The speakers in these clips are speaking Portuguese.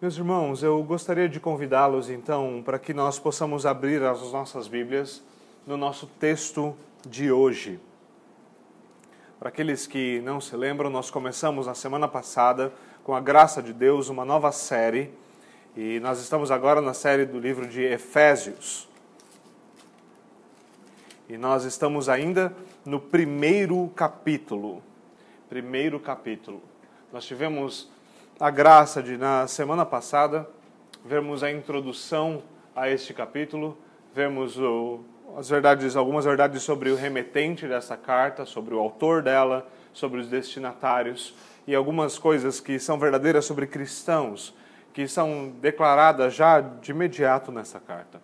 Meus irmãos, eu gostaria de convidá-los então para que nós possamos abrir as nossas Bíblias no nosso texto de hoje. Para aqueles que não se lembram, nós começamos na semana passada, com a graça de Deus, uma nova série e nós estamos agora na série do livro de Efésios. E nós estamos ainda no primeiro capítulo. Primeiro capítulo. Nós tivemos a graça de, na semana passada, vermos a introdução a este capítulo, vermos o, as verdades, algumas verdades sobre o remetente dessa carta, sobre o autor dela, sobre os destinatários e algumas coisas que são verdadeiras sobre cristãos, que são declaradas já de imediato nessa carta.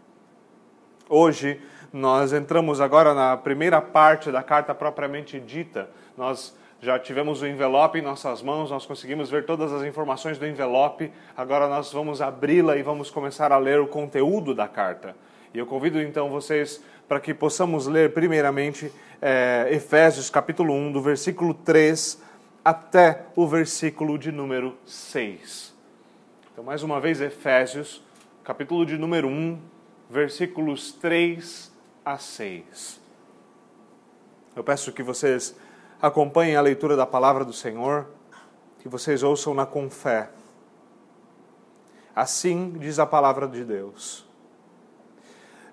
Hoje, nós entramos agora na primeira parte da carta propriamente dita. Nós já tivemos o envelope em nossas mãos, nós conseguimos ver todas as informações do envelope, agora nós vamos abri-la e vamos começar a ler o conteúdo da carta. E eu convido então vocês para que possamos ler primeiramente é, Efésios capítulo 1, do versículo 3 até o versículo de número 6. Então, mais uma vez, Efésios, capítulo de número 1, versículos 3 a 6. Eu peço que vocês acompanhem a leitura da palavra do Senhor, que vocês ouçam na com fé. Assim diz a palavra de Deus.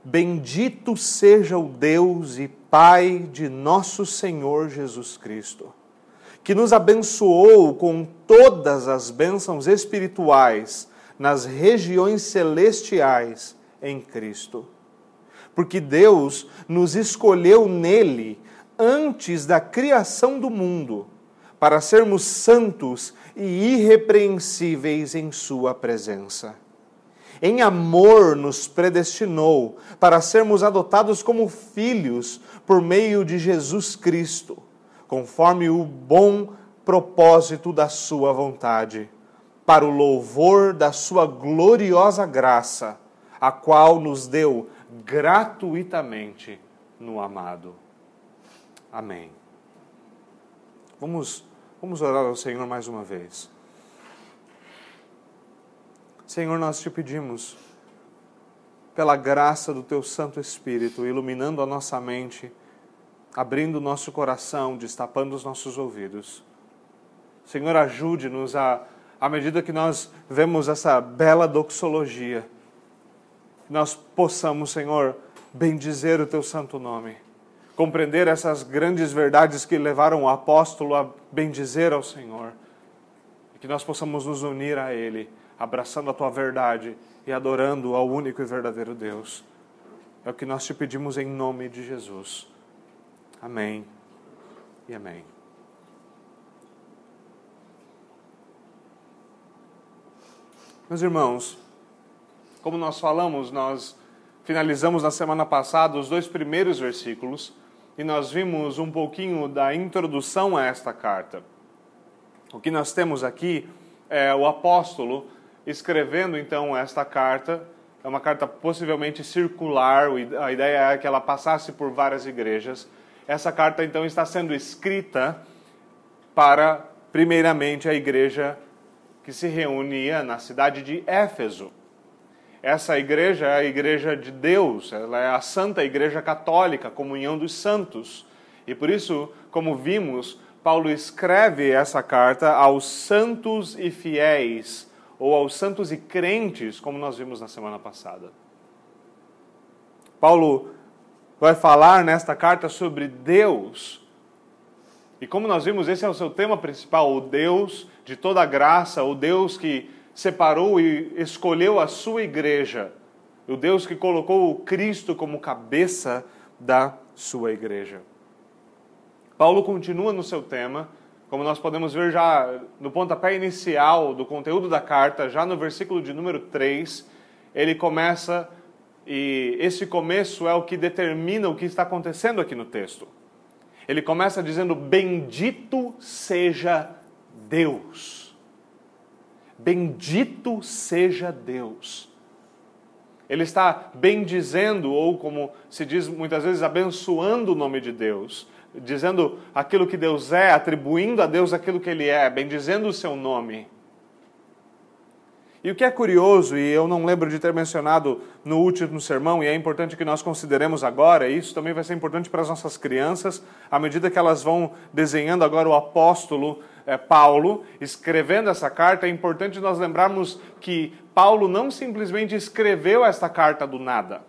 Bendito seja o Deus e Pai de nosso Senhor Jesus Cristo, que nos abençoou com todas as bênçãos espirituais nas regiões celestiais em Cristo. Porque Deus nos escolheu nele antes da criação do mundo, para sermos santos e irrepreensíveis em Sua presença. Em amor nos predestinou para sermos adotados como filhos por meio de Jesus Cristo, conforme o bom propósito da Sua vontade, para o louvor da Sua gloriosa graça, a qual nos deu gratuitamente no amado. Amém. Vamos, vamos orar ao Senhor mais uma vez. Senhor, nós te pedimos, pela graça do Teu Santo Espírito, iluminando a nossa mente, abrindo o nosso coração, destapando os nossos ouvidos. Senhor, ajude-nos a, à medida que nós vemos essa bela doxologia, nós possamos, Senhor, bendizer o Teu santo nome compreender essas grandes verdades que levaram o apóstolo a bendizer ao Senhor. E que nós possamos nos unir a Ele, abraçando a Tua verdade e adorando ao único e verdadeiro Deus. É o que nós te pedimos em nome de Jesus. Amém e amém. Meus irmãos, como nós falamos, nós finalizamos na semana passada os dois primeiros versículos e nós vimos um pouquinho da introdução a esta carta. O que nós temos aqui é o apóstolo escrevendo então esta carta. É uma carta possivelmente circular, a ideia é que ela passasse por várias igrejas. Essa carta então está sendo escrita para, primeiramente, a igreja que se reunia na cidade de Éfeso. Essa igreja é a igreja de Deus, ela é a Santa Igreja Católica, comunhão dos santos. E por isso, como vimos, Paulo escreve essa carta aos santos e fiéis, ou aos santos e crentes, como nós vimos na semana passada. Paulo vai falar nesta carta sobre Deus. E como nós vimos, esse é o seu tema principal, o Deus de toda graça, o Deus que separou e escolheu a sua igreja, o Deus que colocou o Cristo como cabeça da sua igreja. Paulo continua no seu tema, como nós podemos ver já no pontapé inicial do conteúdo da carta, já no versículo de número 3, ele começa, e esse começo é o que determina o que está acontecendo aqui no texto. Ele começa dizendo: Bendito seja Deus. Bendito seja Deus. Ele está bendizendo, ou como se diz muitas vezes, abençoando o nome de Deus, dizendo aquilo que Deus é, atribuindo a Deus aquilo que Ele é, bendizendo o seu nome. E o que é curioso, e eu não lembro de ter mencionado no último sermão, e é importante que nós consideremos agora, e isso também vai ser importante para as nossas crianças, à medida que elas vão desenhando agora o apóstolo é, Paulo, escrevendo essa carta, é importante nós lembrarmos que Paulo não simplesmente escreveu esta carta do nada.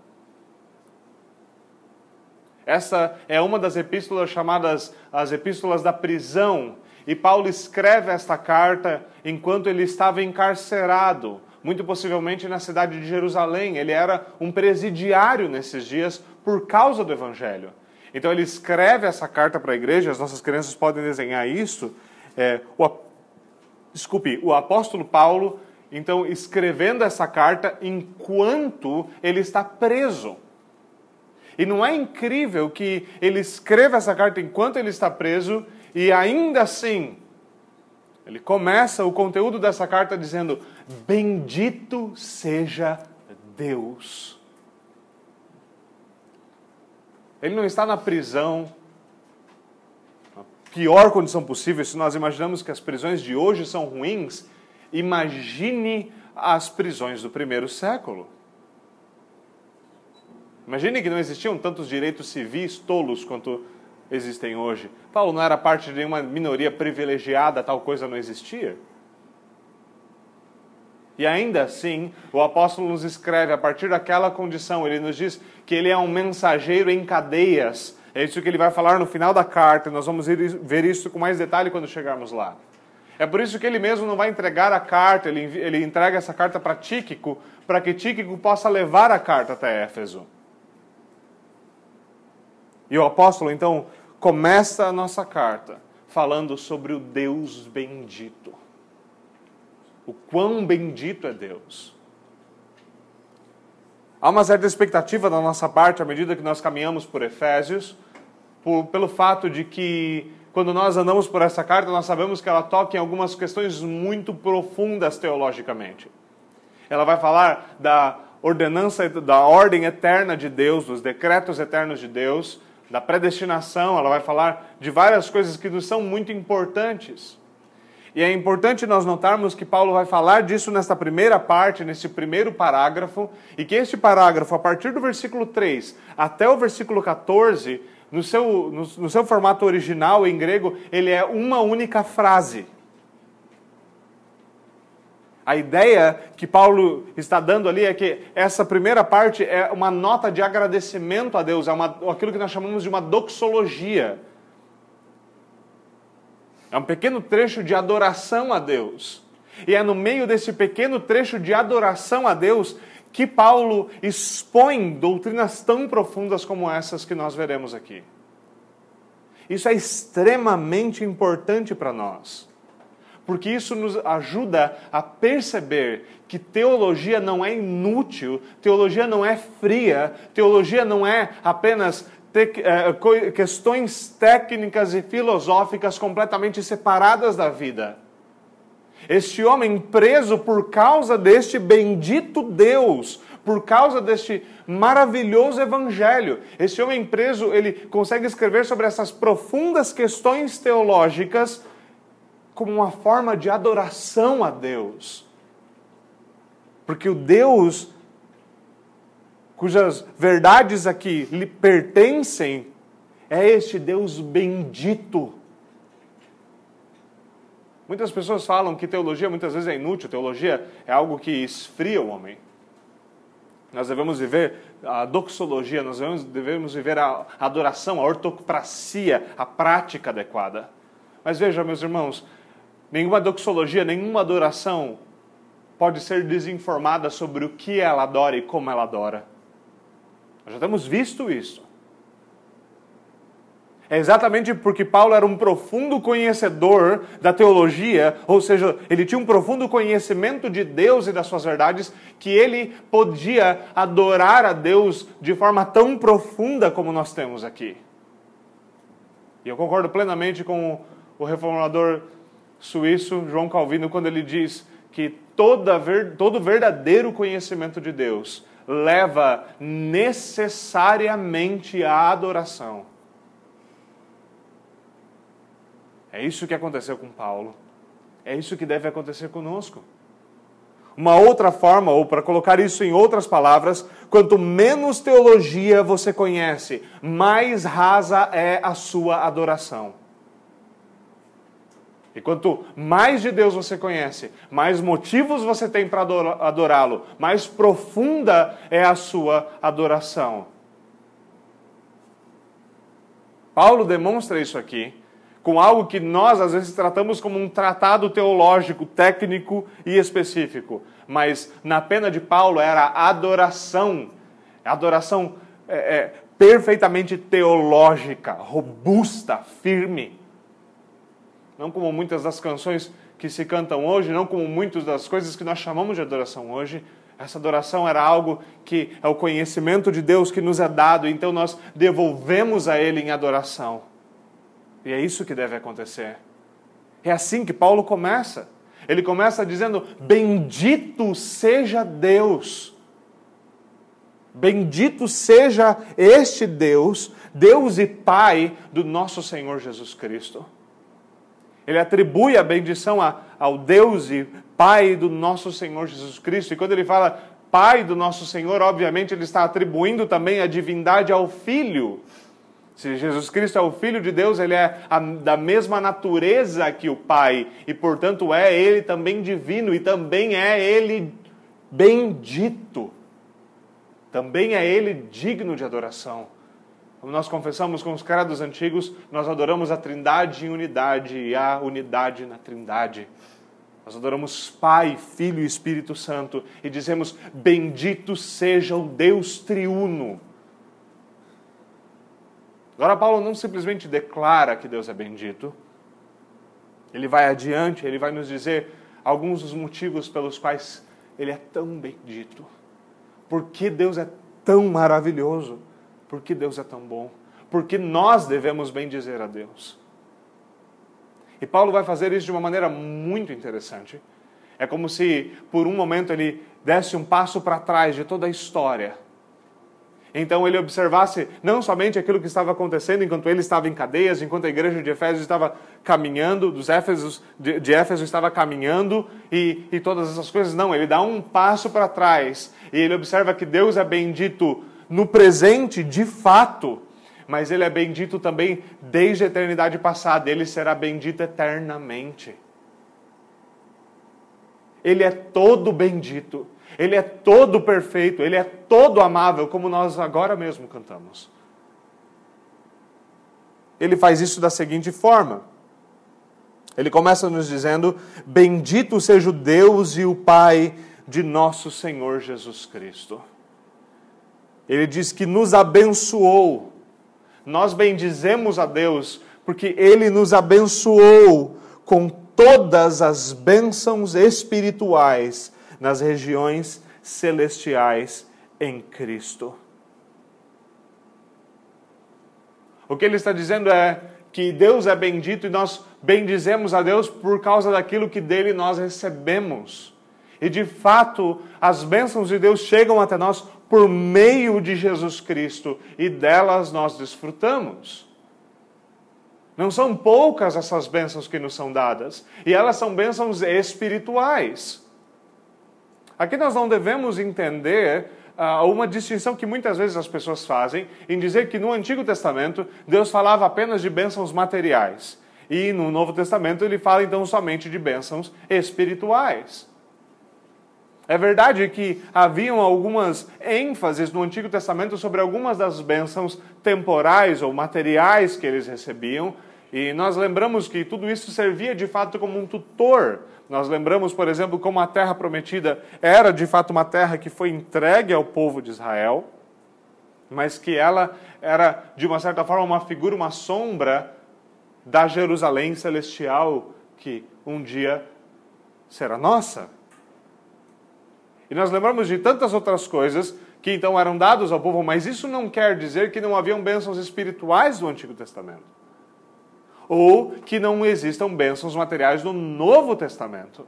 Essa é uma das epístolas chamadas as epístolas da prisão, e Paulo escreve esta carta enquanto ele estava encarcerado, muito possivelmente na cidade de Jerusalém. Ele era um presidiário nesses dias por causa do evangelho. Então ele escreve essa carta para a igreja, as nossas crianças podem desenhar isso. É, o, desculpe, o apóstolo Paulo, então, escrevendo essa carta enquanto ele está preso. E não é incrível que ele escreva essa carta enquanto ele está preso e ainda assim, ele começa o conteúdo dessa carta dizendo: Bendito seja Deus. Ele não está na prisão, pior condição possível. Se nós imaginamos que as prisões de hoje são ruins, imagine as prisões do primeiro século. Imagine que não existiam tantos direitos civis tolos quanto existem hoje. Paulo não era parte de nenhuma minoria privilegiada, tal coisa não existia. E ainda assim, o apóstolo nos escreve a partir daquela condição, ele nos diz que ele é um mensageiro em cadeias. É isso que ele vai falar no final da carta, e nós vamos ver isso com mais detalhe quando chegarmos lá. É por isso que ele mesmo não vai entregar a carta, ele, ele entrega essa carta para Tíquico, para que Tíquico possa levar a carta até Éfeso. E o apóstolo então começa a nossa carta falando sobre o Deus bendito. O quão bendito é Deus. Há uma certa expectativa da nossa parte à medida que nós caminhamos por Efésios, por, pelo fato de que quando nós andamos por essa carta, nós sabemos que ela toca em algumas questões muito profundas teologicamente. Ela vai falar da ordenança, da ordem eterna de Deus, dos decretos eternos de Deus, da predestinação, ela vai falar de várias coisas que nos são muito importantes. E é importante nós notarmos que Paulo vai falar disso nesta primeira parte, nesse primeiro parágrafo, e que este parágrafo, a partir do versículo 3 até o versículo 14, no seu, no, no seu formato original em grego, ele é uma única frase. A ideia que Paulo está dando ali é que essa primeira parte é uma nota de agradecimento a Deus, é uma, aquilo que nós chamamos de uma doxologia. É um pequeno trecho de adoração a Deus. E é no meio desse pequeno trecho de adoração a Deus que Paulo expõe doutrinas tão profundas como essas que nós veremos aqui. Isso é extremamente importante para nós porque isso nos ajuda a perceber que teologia não é inútil, teologia não é fria, teologia não é apenas é, questões técnicas e filosóficas completamente separadas da vida. Este homem preso por causa deste bendito Deus, por causa deste maravilhoso evangelho. Este homem preso, ele consegue escrever sobre essas profundas questões teológicas como uma forma de adoração a Deus. Porque o Deus cujas verdades aqui lhe pertencem é este Deus bendito. Muitas pessoas falam que teologia muitas vezes é inútil, teologia é algo que esfria o homem. Nós devemos viver a doxologia, nós devemos, devemos viver a adoração, a ortopracia, a prática adequada. Mas veja, meus irmãos, Nenhuma doxologia, nenhuma adoração pode ser desinformada sobre o que ela adora e como ela adora. Nós já temos visto isso. É exatamente porque Paulo era um profundo conhecedor da teologia, ou seja, ele tinha um profundo conhecimento de Deus e das suas verdades, que ele podia adorar a Deus de forma tão profunda como nós temos aqui. E eu concordo plenamente com o reformador suíço João Calvino quando ele diz que toda, todo verdadeiro conhecimento de Deus leva necessariamente à adoração. É isso que aconteceu com Paulo. É isso que deve acontecer conosco. Uma outra forma, ou para colocar isso em outras palavras, quanto menos teologia você conhece, mais rasa é a sua adoração. E quanto mais de Deus você conhece, mais motivos você tem para adorá-lo, mais profunda é a sua adoração. Paulo demonstra isso aqui com algo que nós às vezes tratamos como um tratado teológico, técnico e específico. Mas na pena de Paulo era adoração, adoração é, é, perfeitamente teológica, robusta, firme. Não como muitas das canções que se cantam hoje, não como muitas das coisas que nós chamamos de adoração hoje. Essa adoração era algo que é o conhecimento de Deus que nos é dado, então nós devolvemos a Ele em adoração. E é isso que deve acontecer. É assim que Paulo começa. Ele começa dizendo: Bendito seja Deus. Bendito seja este Deus, Deus e Pai do nosso Senhor Jesus Cristo. Ele atribui a bendição ao Deus e Pai do nosso Senhor Jesus Cristo. E quando ele fala Pai do nosso Senhor, obviamente ele está atribuindo também a divindade ao Filho se Jesus Cristo é o Filho de Deus, ele é a, da mesma natureza que o Pai, e portanto é ele também divino, e também é ele bendito. Também é ele digno de adoração. Como nós confessamos com os credos antigos, nós adoramos a Trindade em unidade e a unidade na Trindade. Nós adoramos Pai, Filho e Espírito Santo e dizemos: Bendito seja o Deus triuno Agora, Paulo não simplesmente declara que Deus é bendito, ele vai adiante, ele vai nos dizer alguns dos motivos pelos quais ele é tão bendito. Por que Deus é tão maravilhoso? Por que Deus é tão bom? Porque nós devemos bendizer a Deus. E Paulo vai fazer isso de uma maneira muito interessante. É como se, por um momento, ele desse um passo para trás de toda a história então ele observasse não somente aquilo que estava acontecendo enquanto ele estava em cadeias, enquanto a igreja de Éfeso estava caminhando, dos Éfesos, de, de Éfeso estava caminhando e, e todas essas coisas. Não, ele dá um passo para trás e ele observa que Deus é bendito no presente, de fato, mas ele é bendito também desde a eternidade passada, ele será bendito eternamente. Ele é todo bendito. Ele é todo perfeito, ele é todo amável, como nós agora mesmo cantamos. Ele faz isso da seguinte forma. Ele começa nos dizendo: Bendito seja o Deus e o Pai de nosso Senhor Jesus Cristo. Ele diz que nos abençoou. Nós bendizemos a Deus porque ele nos abençoou com todas as bênçãos espirituais nas regiões celestiais em Cristo. O que ele está dizendo é que Deus é bendito e nós bendizemos a Deus por causa daquilo que dele nós recebemos. E de fato, as bênçãos de Deus chegam até nós por meio de Jesus Cristo e delas nós desfrutamos. Não são poucas essas bênçãos que nos são dadas, e elas são bênçãos espirituais. Aqui nós não devemos entender uh, uma distinção que muitas vezes as pessoas fazem em dizer que no Antigo Testamento Deus falava apenas de bênçãos materiais e no Novo Testamento ele fala então somente de bênçãos espirituais. É verdade que haviam algumas ênfases no Antigo Testamento sobre algumas das bênçãos temporais ou materiais que eles recebiam, e nós lembramos que tudo isso servia de fato como um tutor nós lembramos, por exemplo, como a terra prometida era de fato uma terra que foi entregue ao povo de Israel, mas que ela era, de uma certa forma, uma figura, uma sombra da Jerusalém celestial que um dia será nossa. E nós lembramos de tantas outras coisas que então eram dados ao povo, mas isso não quer dizer que não haviam bênçãos espirituais no Antigo Testamento ou que não existam bênçãos materiais no Novo Testamento.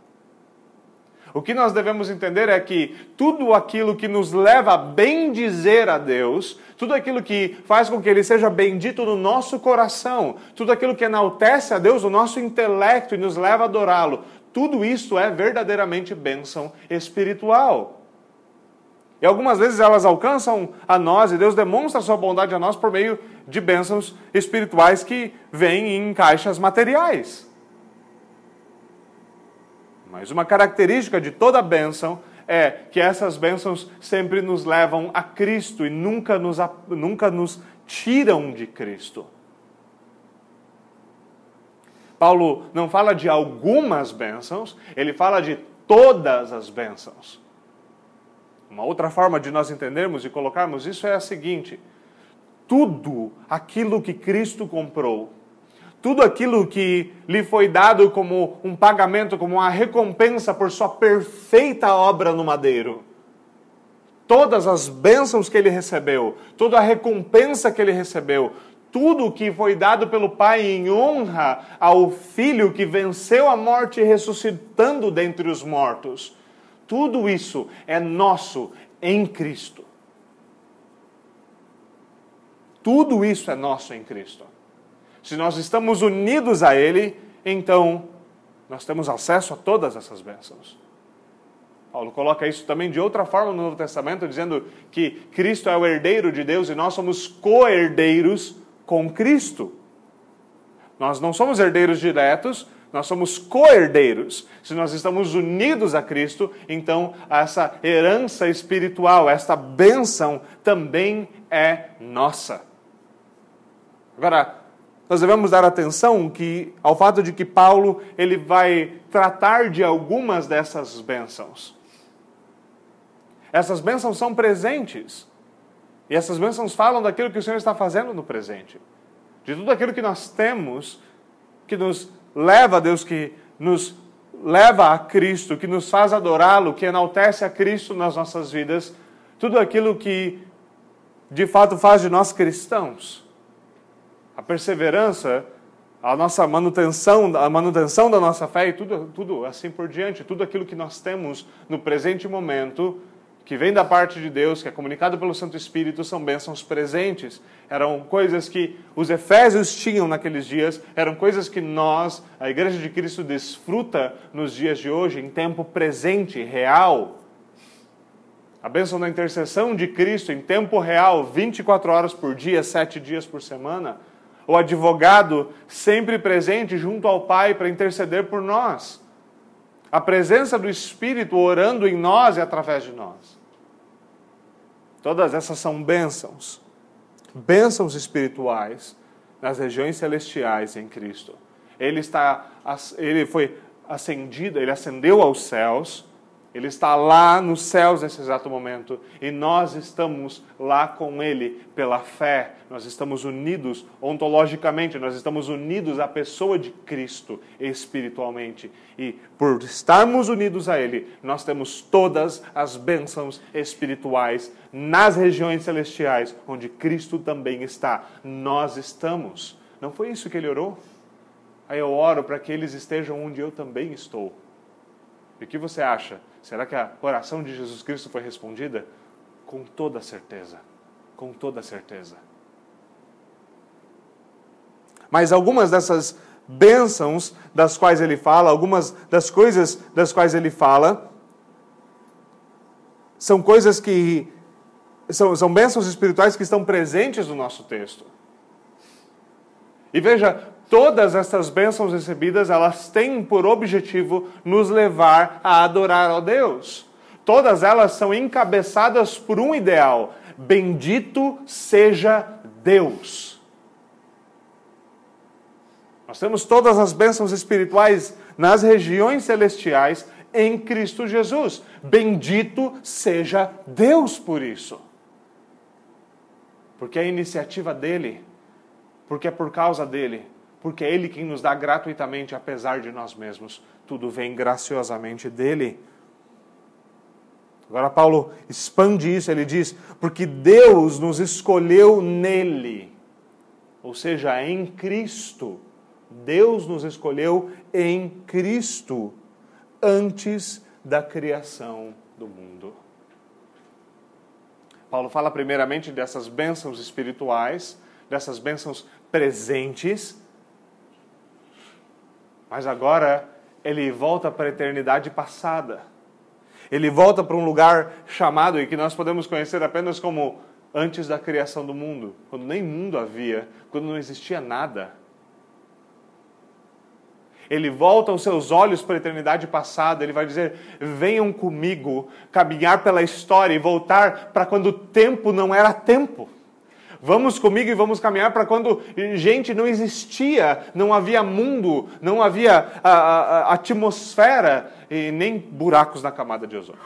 O que nós devemos entender é que tudo aquilo que nos leva a bendizer a Deus, tudo aquilo que faz com que Ele seja bendito no nosso coração, tudo aquilo que enaltece a Deus, o nosso intelecto e nos leva a adorá-lo, tudo isso é verdadeiramente bênção espiritual. E algumas vezes elas alcançam a nós e Deus demonstra a sua bondade a nós por meio de bênçãos espirituais que vêm em caixas materiais. Mas uma característica de toda bênção é que essas bênçãos sempre nos levam a Cristo e nunca nos, nunca nos tiram de Cristo. Paulo não fala de algumas bênçãos, ele fala de todas as bênçãos. Uma outra forma de nós entendermos e colocarmos isso é a seguinte: tudo aquilo que Cristo comprou, tudo aquilo que lhe foi dado como um pagamento, como uma recompensa por sua perfeita obra no madeiro, todas as bênçãos que ele recebeu, toda a recompensa que ele recebeu, tudo que foi dado pelo Pai em honra ao Filho que venceu a morte ressuscitando dentre os mortos. Tudo isso é nosso em Cristo. Tudo isso é nosso em Cristo. Se nós estamos unidos a Ele, então nós temos acesso a todas essas bênçãos. Paulo coloca isso também de outra forma no Novo Testamento, dizendo que Cristo é o herdeiro de Deus e nós somos co-herdeiros com Cristo. Nós não somos herdeiros diretos, nós somos co-herdeiros. Se nós estamos unidos a Cristo, então essa herança espiritual, esta bênção também é nossa. Agora, nós devemos dar atenção que, ao fato de que Paulo ele vai tratar de algumas dessas bênçãos. Essas bênçãos são presentes. E essas bênçãos falam daquilo que o Senhor está fazendo no presente. De tudo aquilo que nós temos, que nos leva Deus, que nos leva a Cristo, que nos faz adorá-lo, que enaltece a Cristo nas nossas vidas, tudo aquilo que de fato faz de nós cristãos. A perseverança, a nossa manutenção, a manutenção da nossa fé e tudo, tudo assim por diante, tudo aquilo que nós temos no presente momento que vem da parte de Deus, que é comunicado pelo Santo Espírito, são bênçãos presentes. Eram coisas que os Efésios tinham naqueles dias, eram coisas que nós, a Igreja de Cristo, desfruta nos dias de hoje, em tempo presente, real. A bênção da intercessão de Cristo em tempo real, 24 horas por dia, 7 dias por semana. O advogado sempre presente junto ao Pai para interceder por nós. A presença do Espírito orando em nós e através de nós. Todas essas são bênçãos, bênçãos espirituais nas regiões celestiais em Cristo. Ele está, ele foi ascendido, ele ascendeu aos céus ele está lá nos céus nesse exato momento e nós estamos lá com Ele pela fé. Nós estamos unidos ontologicamente, nós estamos unidos à pessoa de Cristo espiritualmente. E por estarmos unidos a Ele, nós temos todas as bênçãos espirituais nas regiões celestiais, onde Cristo também está. Nós estamos. Não foi isso que ele orou? Aí eu oro para que eles estejam onde eu também estou. E o que você acha? Será que a oração de Jesus Cristo foi respondida? Com toda certeza. Com toda certeza. Mas algumas dessas bênçãos das quais ele fala, algumas das coisas das quais ele fala, são coisas que. São, são bênçãos espirituais que estão presentes no nosso texto. E veja, todas essas bênçãos recebidas, elas têm por objetivo nos levar a adorar a Deus. Todas elas são encabeçadas por um ideal: bendito seja Deus. Nós temos todas as bênçãos espirituais nas regiões celestiais em Cristo Jesus. Bendito seja Deus por isso. Porque é iniciativa dele, porque é por causa dele porque é Ele quem nos dá gratuitamente, apesar de nós mesmos. Tudo vem graciosamente dele. Agora, Paulo expande isso, ele diz: porque Deus nos escolheu nele, ou seja, em Cristo. Deus nos escolheu em Cristo, antes da criação do mundo. Paulo fala primeiramente dessas bênçãos espirituais, dessas bênçãos presentes, mas agora ele volta para a eternidade passada. Ele volta para um lugar chamado e que nós podemos conhecer apenas como antes da criação do mundo, quando nem mundo havia, quando não existia nada. Ele volta os seus olhos para a eternidade passada, ele vai dizer: venham comigo caminhar pela história e voltar para quando o tempo não era tempo. Vamos comigo e vamos caminhar para quando gente não existia, não havia mundo, não havia a, a, a atmosfera e nem buracos na camada de ozônio.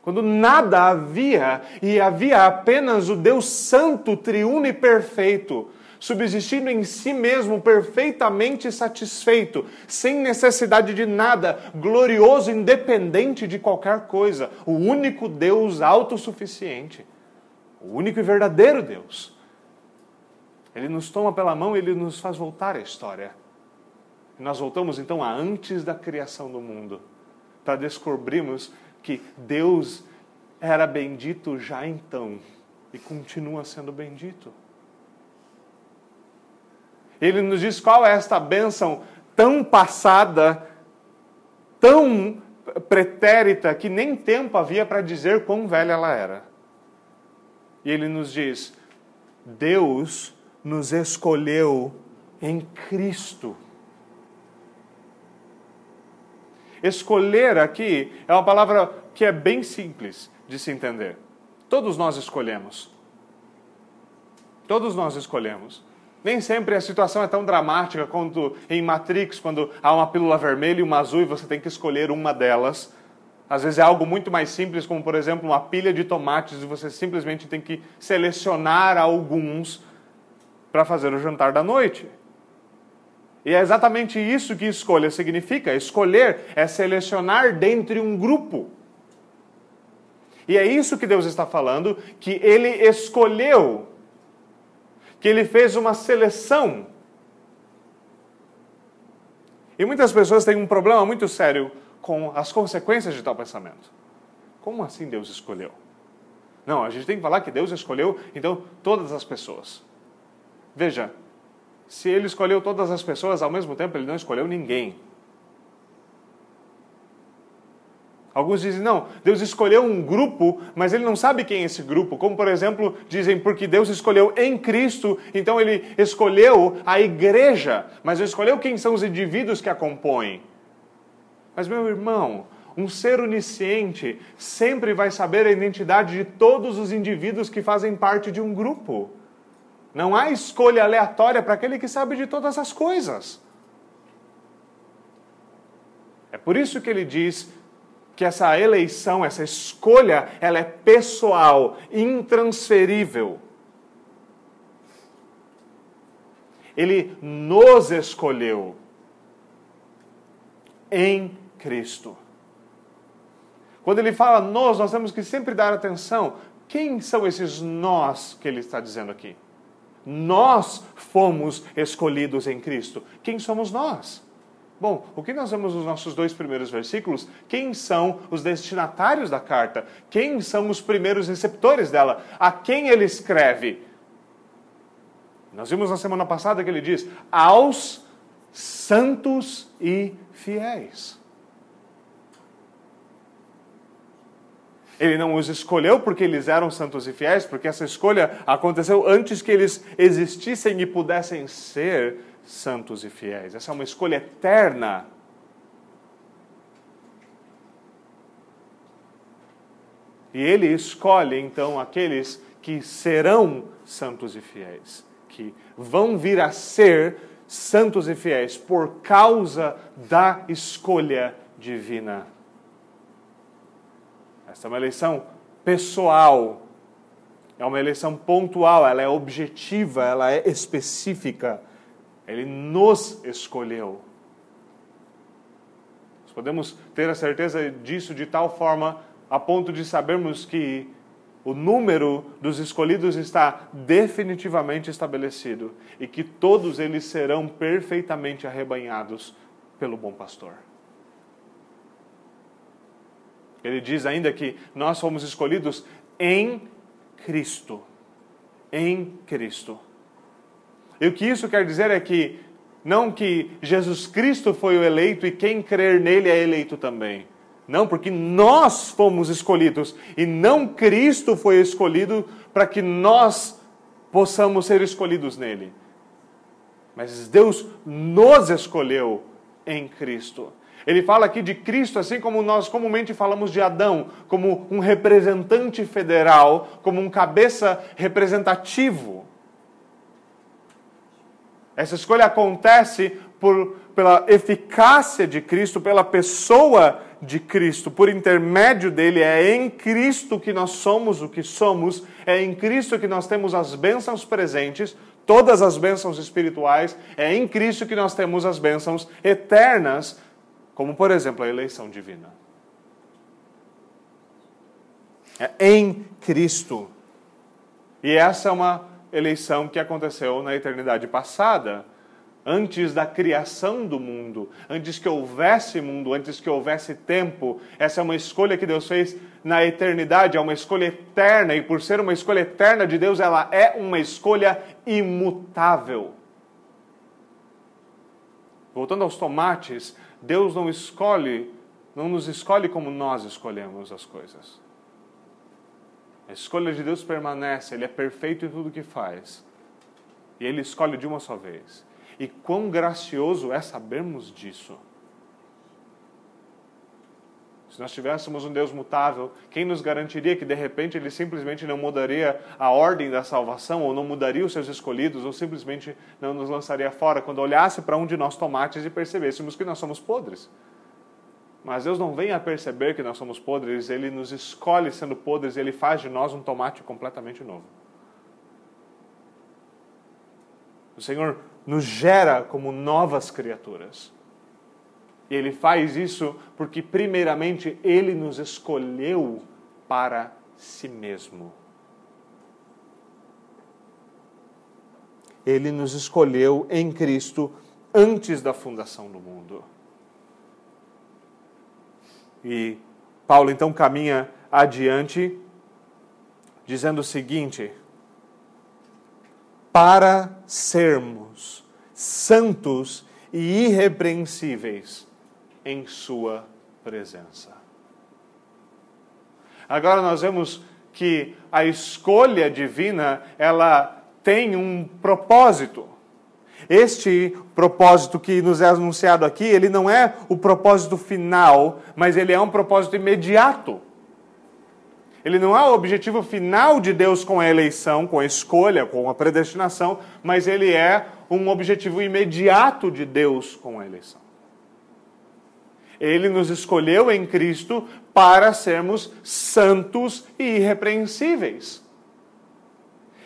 Quando nada havia e havia apenas o Deus Santo, triuno e perfeito, subsistindo em si mesmo perfeitamente satisfeito, sem necessidade de nada, glorioso, independente de qualquer coisa, o único Deus autossuficiente, o único e verdadeiro Deus. Ele nos toma pela mão e ele nos faz voltar à história. E nós voltamos então a antes da criação do mundo, para descobrirmos que Deus era bendito já então e continua sendo bendito. Ele nos diz qual é esta bênção tão passada, tão pretérita, que nem tempo havia para dizer quão velha ela era. E ele nos diz: Deus nos escolheu em Cristo. Escolher aqui é uma palavra que é bem simples de se entender. Todos nós escolhemos. Todos nós escolhemos. Nem sempre a situação é tão dramática quanto em Matrix, quando há uma pílula vermelha e uma azul e você tem que escolher uma delas. Às vezes é algo muito mais simples, como por exemplo uma pilha de tomates e você simplesmente tem que selecionar alguns para fazer o jantar da noite. E é exatamente isso que escolha significa. Escolher é selecionar dentre um grupo. E é isso que Deus está falando, que Ele escolheu que ele fez uma seleção. E muitas pessoas têm um problema muito sério com as consequências de tal pensamento. Como assim Deus escolheu? Não, a gente tem que falar que Deus escolheu, então, todas as pessoas. Veja, se ele escolheu todas as pessoas, ao mesmo tempo ele não escolheu ninguém. Alguns dizem, não, Deus escolheu um grupo, mas ele não sabe quem é esse grupo. Como, por exemplo, dizem, porque Deus escolheu em Cristo, então ele escolheu a igreja, mas ele escolheu quem são os indivíduos que a compõem. Mas, meu irmão, um ser onisciente sempre vai saber a identidade de todos os indivíduos que fazem parte de um grupo. Não há escolha aleatória para aquele que sabe de todas as coisas. É por isso que ele diz que essa eleição, essa escolha, ela é pessoal, intransferível. Ele nos escolheu em Cristo. Quando ele fala nós, nós temos que sempre dar atenção. Quem são esses nós que ele está dizendo aqui? Nós fomos escolhidos em Cristo. Quem somos nós? Bom, o que nós vemos nos nossos dois primeiros versículos? Quem são os destinatários da carta? Quem são os primeiros receptores dela? A quem ele escreve? Nós vimos na semana passada que ele diz: aos santos e fiéis. Ele não os escolheu porque eles eram santos e fiéis, porque essa escolha aconteceu antes que eles existissem e pudessem ser santos e fiéis. Essa é uma escolha eterna. E ele escolhe então aqueles que serão santos e fiéis, que vão vir a ser santos e fiéis por causa da escolha divina. Esta é uma eleição pessoal, é uma eleição pontual, ela é objetiva, ela é específica. Ele nos escolheu. Nós podemos ter a certeza disso de tal forma a ponto de sabermos que o número dos escolhidos está definitivamente estabelecido e que todos eles serão perfeitamente arrebanhados pelo bom pastor. Ele diz ainda que nós fomos escolhidos em Cristo. Em Cristo. E o que isso quer dizer é que Não que Jesus Cristo foi o eleito e quem crer nele é eleito também. Não, porque nós fomos escolhidos e não Cristo foi escolhido para que nós possamos ser escolhidos nele. Mas Deus nos escolheu em Cristo. Ele fala aqui de Cristo, assim como nós comumente falamos de Adão, como um representante federal, como um cabeça representativo. Essa escolha acontece por, pela eficácia de Cristo, pela pessoa de Cristo. Por intermédio dele, é em Cristo que nós somos o que somos, é em Cristo que nós temos as bênçãos presentes, todas as bênçãos espirituais, é em Cristo que nós temos as bênçãos eternas, como por exemplo a eleição divina. É em Cristo. E essa é uma eleição que aconteceu na eternidade passada, antes da criação do mundo, antes que houvesse mundo, antes que houvesse tempo. Essa é uma escolha que Deus fez na eternidade, é uma escolha eterna, e por ser uma escolha eterna de Deus, ela é uma escolha imutável. Voltando aos tomates, Deus não escolhe, não nos escolhe como nós escolhemos as coisas. A escolha de Deus permanece, Ele é perfeito em tudo que faz. E Ele escolhe de uma só vez. E quão gracioso é sabermos disso. Se nós tivéssemos um Deus mutável, quem nos garantiria que de repente Ele simplesmente não mudaria a ordem da salvação, ou não mudaria os seus escolhidos, ou simplesmente não nos lançaria fora quando olhasse para um de nós tomates e percebêssemos que nós somos podres? Mas Deus não vem a perceber que nós somos podres, Ele nos escolhe sendo podres e Ele faz de nós um tomate completamente novo. O Senhor nos gera como novas criaturas. E Ele faz isso porque, primeiramente, Ele nos escolheu para si mesmo. Ele nos escolheu em Cristo antes da fundação do mundo. E Paulo então caminha adiante, dizendo o seguinte: para sermos santos e irrepreensíveis em Sua presença. Agora nós vemos que a escolha divina ela tem um propósito. Este propósito que nos é anunciado aqui, ele não é o propósito final, mas ele é um propósito imediato. Ele não é o objetivo final de Deus com a eleição, com a escolha, com a predestinação, mas ele é um objetivo imediato de Deus com a eleição. Ele nos escolheu em Cristo para sermos santos e irrepreensíveis.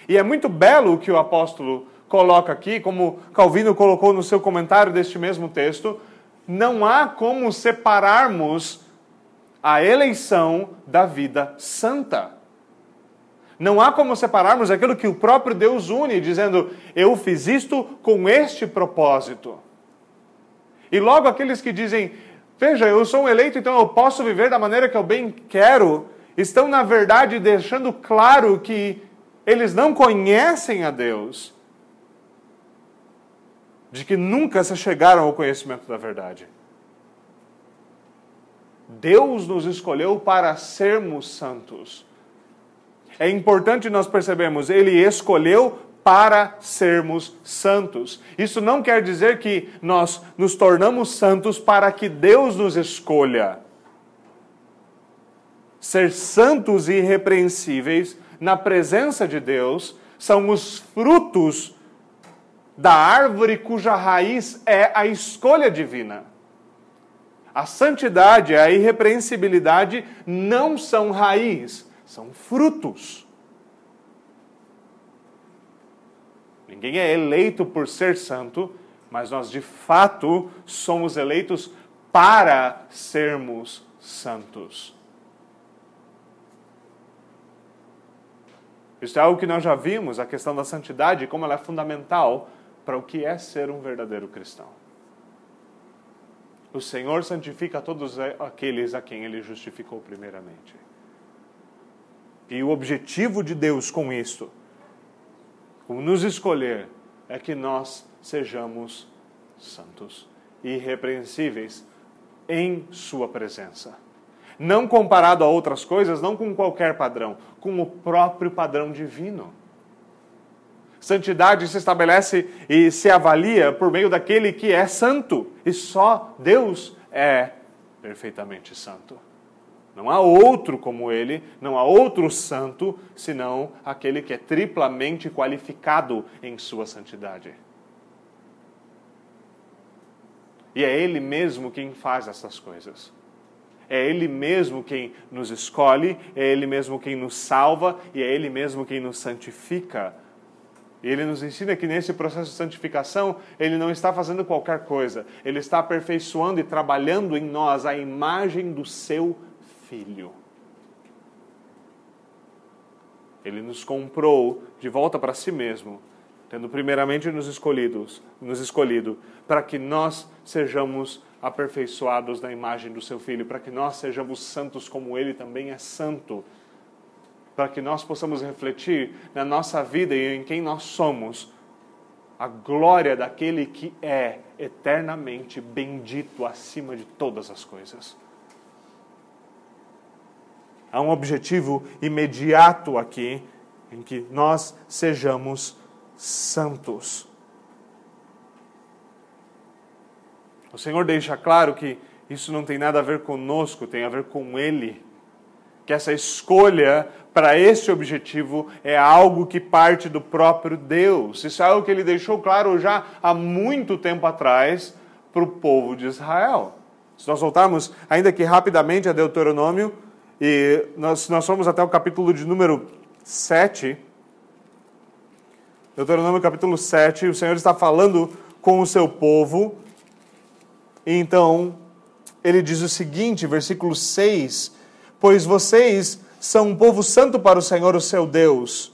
E é muito belo o que o apóstolo coloca aqui, como Calvino colocou no seu comentário deste mesmo texto, não há como separarmos a eleição da vida santa. Não há como separarmos aquilo que o próprio Deus une, dizendo: Eu fiz isto com este propósito. E logo aqueles que dizem: Veja, eu sou um eleito, então eu posso viver da maneira que eu bem quero, estão, na verdade, deixando claro que eles não conhecem a Deus de que nunca se chegaram ao conhecimento da verdade. Deus nos escolheu para sermos santos. É importante nós percebermos, Ele escolheu para sermos santos. Isso não quer dizer que nós nos tornamos santos para que Deus nos escolha. Ser santos e irrepreensíveis na presença de Deus são os frutos da árvore cuja raiz é a escolha divina. A santidade e a irrepreensibilidade não são raiz, são frutos. Ninguém é eleito por ser santo, mas nós de fato somos eleitos para sermos santos. Isso é algo que nós já vimos, a questão da santidade, como ela é fundamental para o que é ser um verdadeiro cristão. O Senhor santifica todos aqueles a quem Ele justificou primeiramente. E o objetivo de Deus com isto, com nos escolher, é que nós sejamos santos, irrepreensíveis em Sua presença. Não comparado a outras coisas, não com qualquer padrão, com o próprio padrão divino. Santidade se estabelece e se avalia por meio daquele que é santo, e só Deus é perfeitamente santo. Não há outro como ele, não há outro santo, senão aquele que é triplamente qualificado em sua santidade. E é ele mesmo quem faz essas coisas. É Ele mesmo quem nos escolhe, é Ele mesmo quem nos salva e é Ele mesmo quem nos santifica. E ele nos ensina que nesse processo de santificação, ele não está fazendo qualquer coisa, ele está aperfeiçoando e trabalhando em nós a imagem do seu filho. Ele nos comprou de volta para si mesmo, tendo primeiramente nos escolhidos, nos escolhido para que nós sejamos aperfeiçoados na imagem do seu filho, para que nós sejamos santos como ele também é santo para que nós possamos refletir na nossa vida e em quem nós somos a glória daquele que é eternamente bendito acima de todas as coisas. Há um objetivo imediato aqui em que nós sejamos santos. O Senhor deixa claro que isso não tem nada a ver conosco, tem a ver com Ele que essa escolha para esse objetivo é algo que parte do próprio Deus. Isso é algo que ele deixou claro já há muito tempo atrás para o povo de Israel. Se nós voltarmos, ainda que rapidamente, a Deuteronômio, e nós, nós fomos até o capítulo de número 7, Deuteronômio capítulo 7, o Senhor está falando com o seu povo, então ele diz o seguinte, versículo 6 pois vocês são um povo santo para o Senhor, o seu Deus.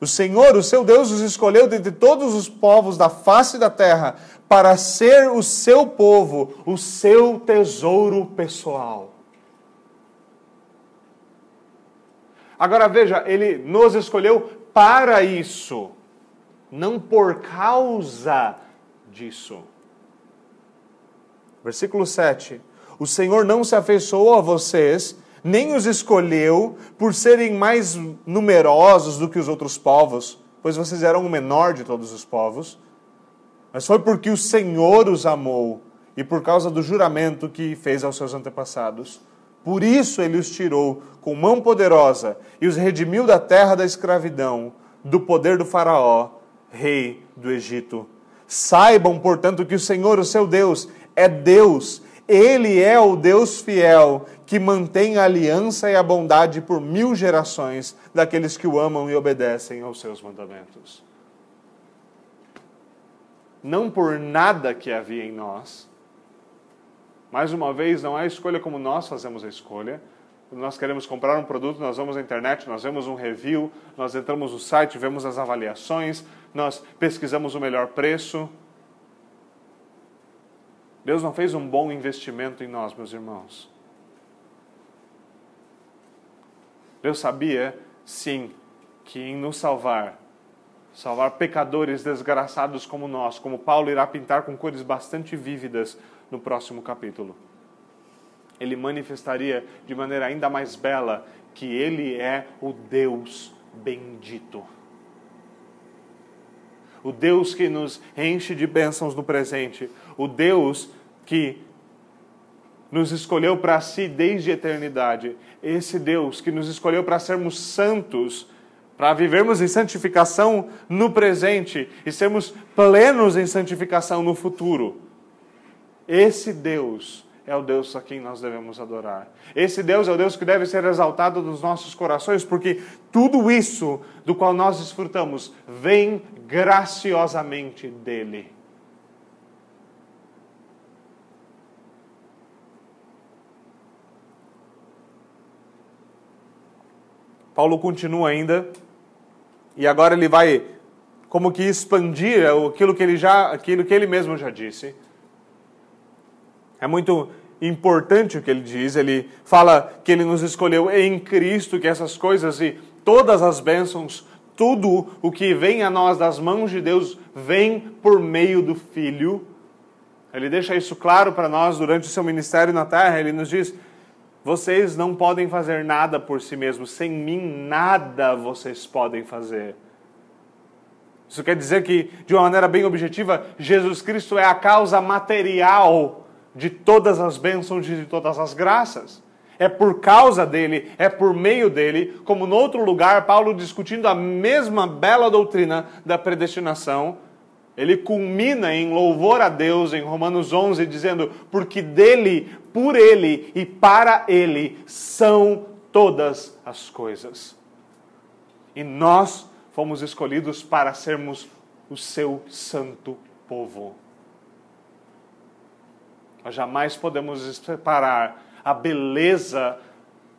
O Senhor, o seu Deus, os escolheu dentre todos os povos da face da terra para ser o seu povo, o seu tesouro pessoal. Agora veja, ele nos escolheu para isso, não por causa disso. Versículo 7. O Senhor não se afeiçoou a vocês nem os escolheu por serem mais numerosos do que os outros povos, pois vocês eram o menor de todos os povos, mas foi porque o Senhor os amou e por causa do juramento que fez aos seus antepassados. Por isso ele os tirou com mão poderosa e os redimiu da terra da escravidão, do poder do Faraó, rei do Egito. Saibam, portanto, que o Senhor, o seu Deus, é Deus ele é o Deus fiel que mantém a aliança e a bondade por mil gerações daqueles que o amam e obedecem aos seus mandamentos. Não por nada que havia em nós. Mais uma vez, não é a escolha como nós fazemos a escolha. Quando nós queremos comprar um produto, nós vamos à internet, nós vemos um review, nós entramos no site, vemos as avaliações, nós pesquisamos o melhor preço. Deus não fez um bom investimento em nós, meus irmãos. Deus sabia, sim, que em nos salvar, salvar pecadores desgraçados como nós, como Paulo irá pintar com cores bastante vívidas no próximo capítulo. Ele manifestaria de maneira ainda mais bela que ele é o Deus bendito o Deus que nos enche de bênçãos no presente, o Deus que nos escolheu para si desde a eternidade, esse Deus que nos escolheu para sermos santos, para vivermos em santificação no presente e sermos plenos em santificação no futuro. Esse Deus é o Deus a quem nós devemos adorar. Esse Deus é o Deus que deve ser exaltado nos nossos corações, porque tudo isso do qual nós desfrutamos vem graciosamente dele. Paulo continua ainda, e agora ele vai como que expandir aquilo que ele já, aquilo que ele mesmo já disse. É muito importante o que ele diz. Ele fala que ele nos escolheu em Cristo, que essas coisas e todas as bênçãos, tudo o que vem a nós das mãos de Deus, vem por meio do Filho. Ele deixa isso claro para nós durante o seu ministério na terra. Ele nos diz: vocês não podem fazer nada por si mesmos, sem mim nada vocês podem fazer. Isso quer dizer que, de uma maneira bem objetiva, Jesus Cristo é a causa material de todas as bênçãos e de todas as graças. É por causa dele, é por meio dele, como no outro lugar, Paulo discutindo a mesma bela doutrina da predestinação, ele culmina em louvor a Deus em Romanos 11, dizendo: Porque dele, por ele e para ele são todas as coisas. E nós fomos escolhidos para sermos o seu santo povo. Nós jamais podemos separar a beleza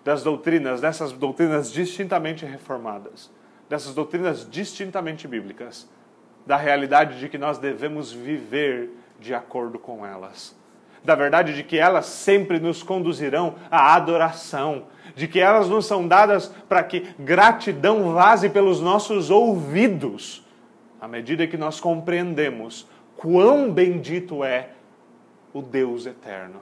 das doutrinas, dessas doutrinas distintamente reformadas, dessas doutrinas distintamente bíblicas, da realidade de que nós devemos viver de acordo com elas. Da verdade de que elas sempre nos conduzirão à adoração, de que elas nos são dadas para que gratidão vaze pelos nossos ouvidos, à medida que nós compreendemos quão bendito é o Deus eterno.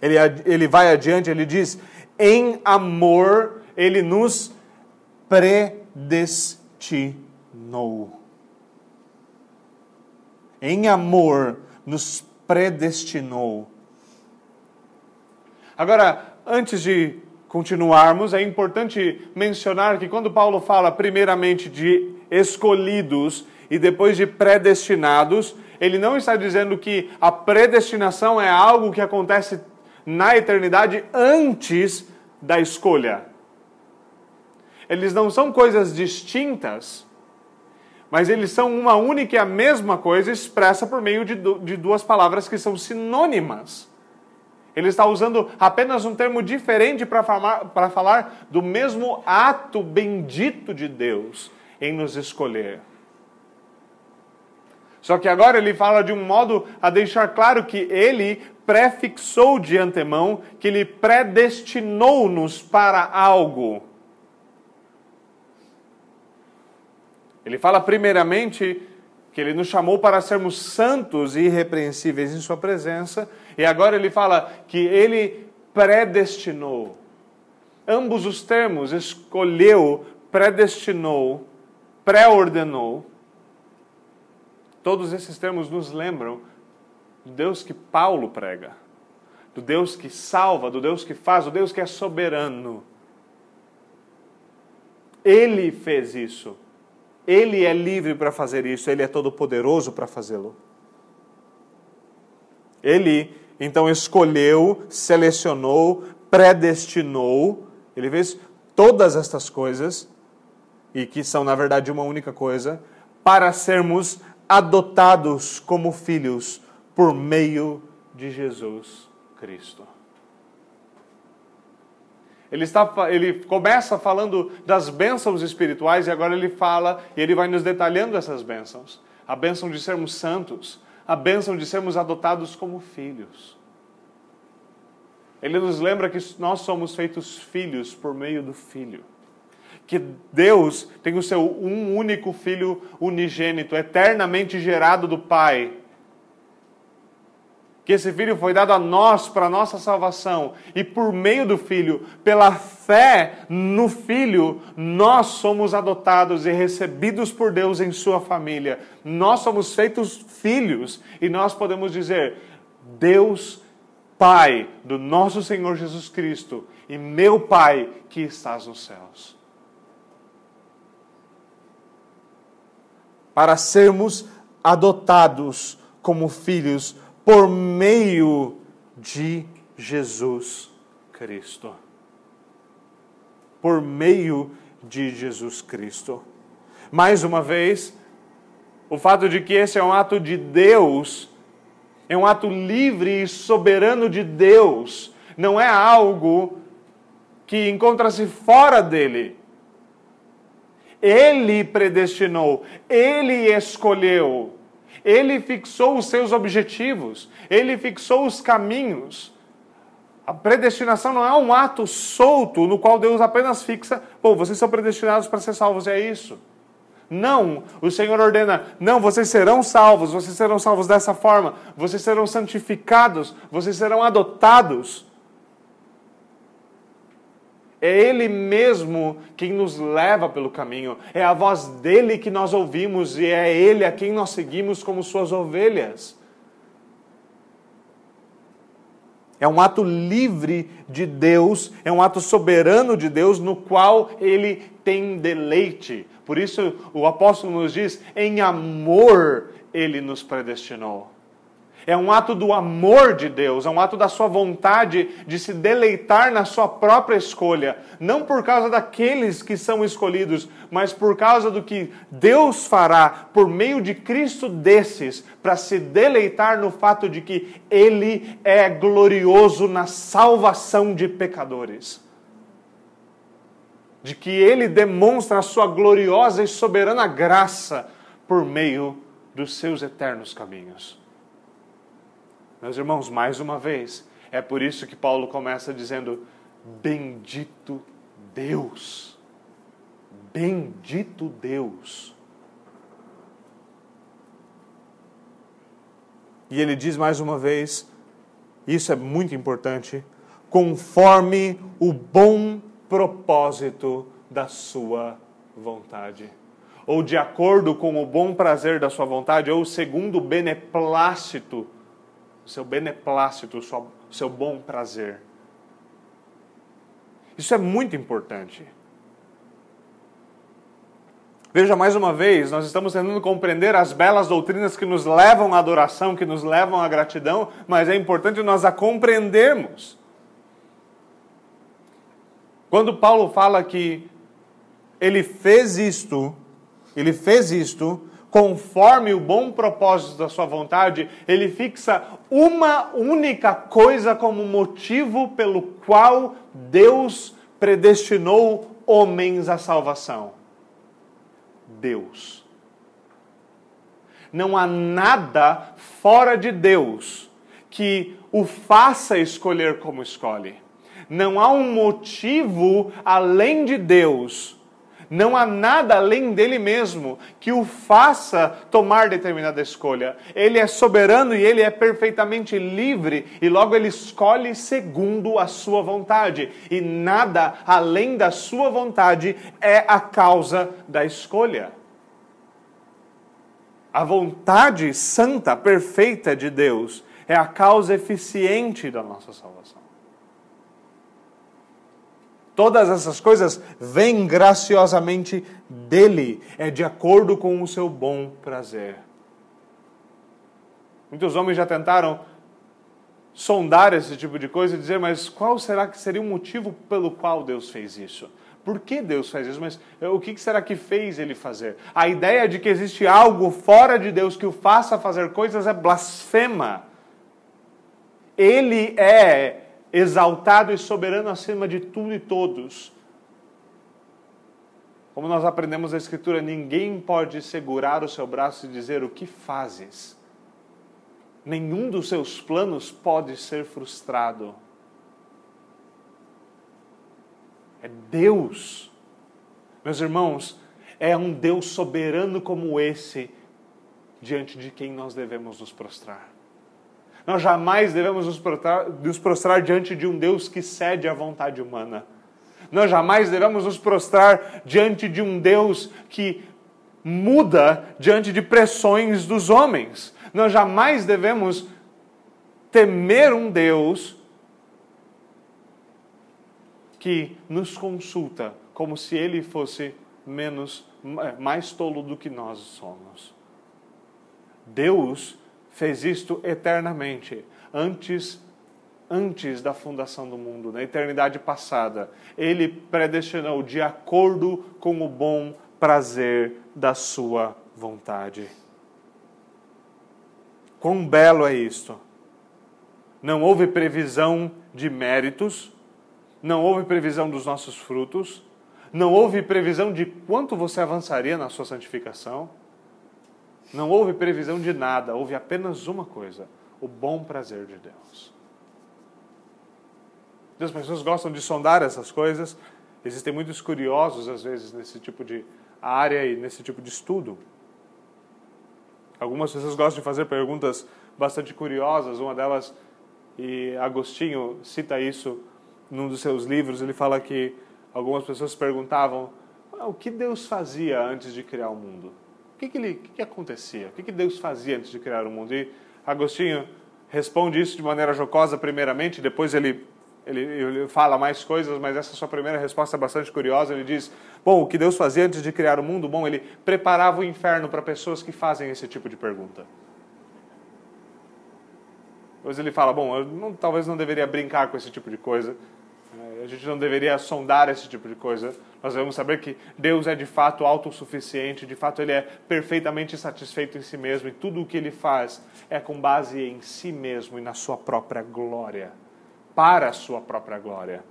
Ele, ele vai adiante, ele diz: em amor, ele nos predestinou. Em amor, nos predestinou. Agora, antes de continuarmos, é importante mencionar que quando Paulo fala primeiramente de escolhidos e depois de predestinados, ele não está dizendo que a predestinação é algo que acontece na eternidade antes da escolha. Eles não são coisas distintas, mas eles são uma única e a mesma coisa expressa por meio de, duas palavras que são sinônimas. Ele está usando apenas um termo diferente para falar, falar do mesmo ato bendito de Deus em nos escolher. Só que agora ele fala de um modo a deixar claro que ele prefixou de antemão, que ele predestinou-nos para algo. Ele fala primeiramente que ele nos chamou para sermos santos e irrepreensíveis em sua presença, e agora ele fala que ele predestinou. Ambos os termos, escolheu, predestinou, pré-ordenou. Todos esses termos nos lembram do Deus que Paulo prega, do Deus que salva, do Deus que faz, do Deus que é soberano. Ele fez isso. Ele é livre para fazer isso, ele é todo-poderoso para fazê-lo. Ele então escolheu, selecionou, predestinou, ele fez todas estas coisas, e que são na verdade uma única coisa, para sermos adotados como filhos por meio de Jesus Cristo. Ele, está, ele começa falando das bênçãos espirituais e agora ele fala e ele vai nos detalhando essas bênçãos. A bênção de sermos santos, a bênção de sermos adotados como filhos. Ele nos lembra que nós somos feitos filhos por meio do Filho. Que Deus tem o seu um único Filho unigênito, eternamente gerado do Pai que esse filho foi dado a nós para nossa salvação e por meio do filho, pela fé no filho, nós somos adotados e recebidos por Deus em sua família. Nós somos feitos filhos e nós podemos dizer: Deus Pai do nosso Senhor Jesus Cristo e meu Pai que estás nos céus. Para sermos adotados como filhos por meio de Jesus Cristo. Por meio de Jesus Cristo. Mais uma vez, o fato de que esse é um ato de Deus, é um ato livre e soberano de Deus, não é algo que encontra-se fora dele. Ele predestinou, ele escolheu. Ele fixou os seus objetivos, ele fixou os caminhos. A predestinação não é um ato solto no qual Deus apenas fixa, pô, vocês são predestinados para ser salvos, é isso. Não, o Senhor ordena: não, vocês serão salvos, vocês serão salvos dessa forma, vocês serão santificados, vocês serão adotados. É Ele mesmo quem nos leva pelo caminho, é a voz dele que nós ouvimos e é Ele a quem nós seguimos como suas ovelhas. É um ato livre de Deus, é um ato soberano de Deus no qual ele tem deleite. Por isso o apóstolo nos diz: em amor ele nos predestinou. É um ato do amor de Deus, é um ato da sua vontade de se deleitar na sua própria escolha, não por causa daqueles que são escolhidos, mas por causa do que Deus fará por meio de Cristo desses, para se deleitar no fato de que Ele é glorioso na salvação de pecadores. De que Ele demonstra a sua gloriosa e soberana graça por meio dos seus eternos caminhos. Meus irmãos, mais uma vez, é por isso que Paulo começa dizendo: Bendito Deus. Bendito Deus. E ele diz mais uma vez, isso é muito importante, conforme o bom propósito da sua vontade. Ou de acordo com o bom prazer da sua vontade, ou segundo o beneplácito o seu beneplácito, o seu, o seu bom prazer. Isso é muito importante. Veja mais uma vez, nós estamos tentando compreender as belas doutrinas que nos levam à adoração, que nos levam à gratidão, mas é importante nós a compreendermos. Quando Paulo fala que ele fez isto, ele fez isto conforme o bom propósito da sua vontade, ele fixa uma única coisa como motivo pelo qual Deus predestinou homens à salvação: Deus. Não há nada fora de Deus que o faça escolher como escolhe. Não há um motivo além de Deus não há nada além dele mesmo que o faça tomar determinada escolha. Ele é soberano e ele é perfeitamente livre e logo ele escolhe segundo a sua vontade. E nada além da sua vontade é a causa da escolha. A vontade santa, perfeita de Deus é a causa eficiente da nossa salvação. Todas essas coisas vêm graciosamente dele, é de acordo com o seu bom prazer. Muitos homens já tentaram sondar esse tipo de coisa e dizer, mas qual será que seria o motivo pelo qual Deus fez isso? Por que Deus faz isso? Mas eh, o que será que fez ele fazer? A ideia de que existe algo fora de Deus que o faça fazer coisas é blasfema. Ele é exaltado e soberano acima de tudo e todos. Como nós aprendemos na Escritura, ninguém pode segurar o seu braço e dizer o que fazes. Nenhum dos seus planos pode ser frustrado. É Deus. Meus irmãos, é um Deus soberano como esse diante de quem nós devemos nos prostrar. Nós jamais devemos nos prostrar, nos prostrar diante de um Deus que cede à vontade humana. Nós jamais devemos nos prostrar diante de um Deus que muda diante de pressões dos homens. Nós jamais devemos temer um Deus que nos consulta como se ele fosse menos mais tolo do que nós somos. Deus fez isto eternamente, antes antes da fundação do mundo, na eternidade passada. Ele predestinou de acordo com o bom prazer da sua vontade. Quão belo é isto! Não houve previsão de méritos, não houve previsão dos nossos frutos, não houve previsão de quanto você avançaria na sua santificação não houve previsão de nada, houve apenas uma coisa: o bom prazer de Deus. As pessoas gostam de sondar essas coisas. Existem muitos curiosos, às vezes, nesse tipo de área e nesse tipo de estudo. Algumas pessoas gostam de fazer perguntas bastante curiosas, uma delas, e Agostinho cita isso num dos seus livros, ele fala que algumas pessoas perguntavam o que Deus fazia antes de criar o mundo? Que, que, ele, que, que acontecia? O que, que Deus fazia antes de criar o mundo? E Agostinho responde isso de maneira jocosa primeiramente, depois ele, ele, ele fala mais coisas, mas essa sua primeira resposta é bastante curiosa. Ele diz: Bom, o que Deus fazia antes de criar o mundo? Bom, ele preparava o inferno para pessoas que fazem esse tipo de pergunta. Depois ele fala: Bom, eu não, talvez não deveria brincar com esse tipo de coisa. A gente não deveria sondar esse tipo de coisa. Nós devemos saber que Deus é de fato autossuficiente, de fato ele é perfeitamente satisfeito em si mesmo e tudo o que ele faz é com base em si mesmo e na sua própria glória, para a sua própria glória.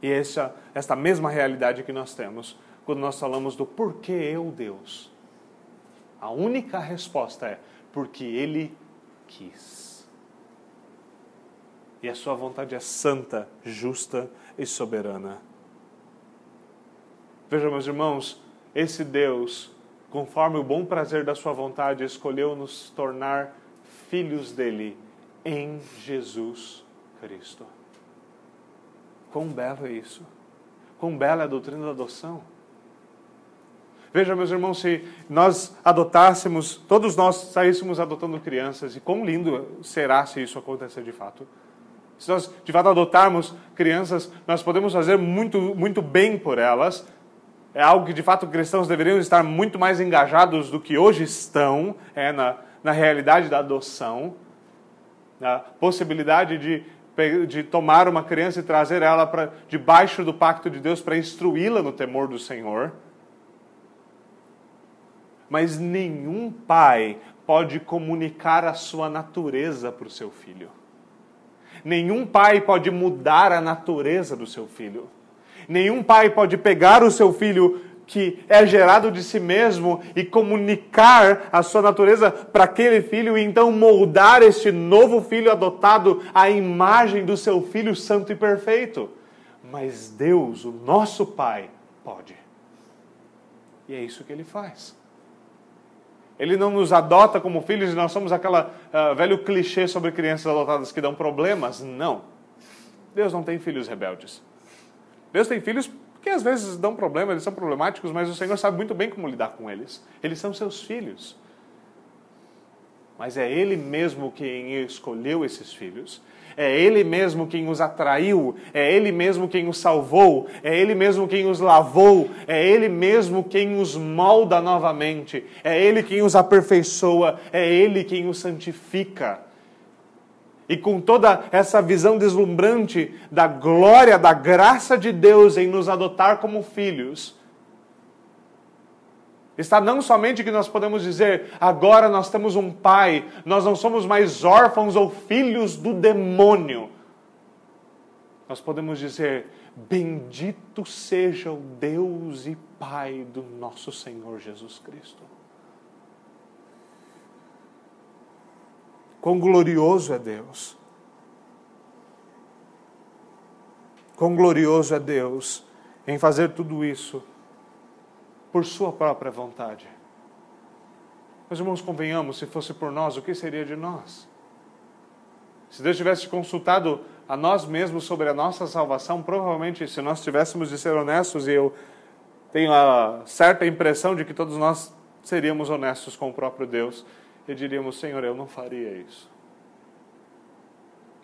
E essa esta mesma realidade que nós temos quando nós falamos do porquê eu Deus. A única resposta é porque ele quis e a sua vontade é santa, justa e soberana. Veja, meus irmãos, esse Deus, conforme o bom prazer da sua vontade, escolheu nos tornar filhos dele em Jesus Cristo. Quão belo é isso! Quão bela é a doutrina da adoção! Veja, meus irmãos, se nós adotássemos, todos nós saíssemos adotando crianças, e quão lindo será se isso acontecer de fato. Se nós de fato adotarmos crianças, nós podemos fazer muito, muito bem por elas. É algo que de fato cristãos deveriam estar muito mais engajados do que hoje estão é, na, na realidade da adoção. Na possibilidade de, de tomar uma criança e trazer ela para debaixo do pacto de Deus para instruí-la no temor do Senhor. Mas nenhum pai pode comunicar a sua natureza para o seu filho. Nenhum pai pode mudar a natureza do seu filho. Nenhum pai pode pegar o seu filho que é gerado de si mesmo e comunicar a sua natureza para aquele filho e então moldar este novo filho adotado à imagem do seu filho santo e perfeito. Mas Deus, o nosso Pai, pode. E é isso que ele faz. Ele não nos adota como filhos e nós somos aquela uh, velho clichê sobre crianças adotadas que dão problemas. Não. Deus não tem filhos rebeldes. Deus tem filhos que às vezes dão problemas, eles são problemáticos, mas o Senhor sabe muito bem como lidar com eles. Eles são seus filhos. Mas é Ele mesmo quem escolheu esses filhos é Ele mesmo quem os atraiu, é Ele mesmo quem os salvou, é Ele mesmo quem os lavou, é Ele mesmo quem os molda novamente, é Ele quem os aperfeiçoa, é Ele quem os santifica. E com toda essa visão deslumbrante da glória, da graça de Deus em nos adotar como filhos, Está não somente que nós podemos dizer, agora nós temos um pai, nós não somos mais órfãos ou filhos do demônio. Nós podemos dizer, bendito seja o Deus e Pai do nosso Senhor Jesus Cristo. Quão glorioso é Deus! Quão glorioso é Deus em fazer tudo isso por sua própria vontade. Mas, irmãos, convenhamos, se fosse por nós, o que seria de nós? Se Deus tivesse consultado a nós mesmos sobre a nossa salvação, provavelmente, se nós tivéssemos de ser honestos, e eu tenho a certa impressão de que todos nós seríamos honestos com o próprio Deus, e diríamos: Senhor, eu não faria isso.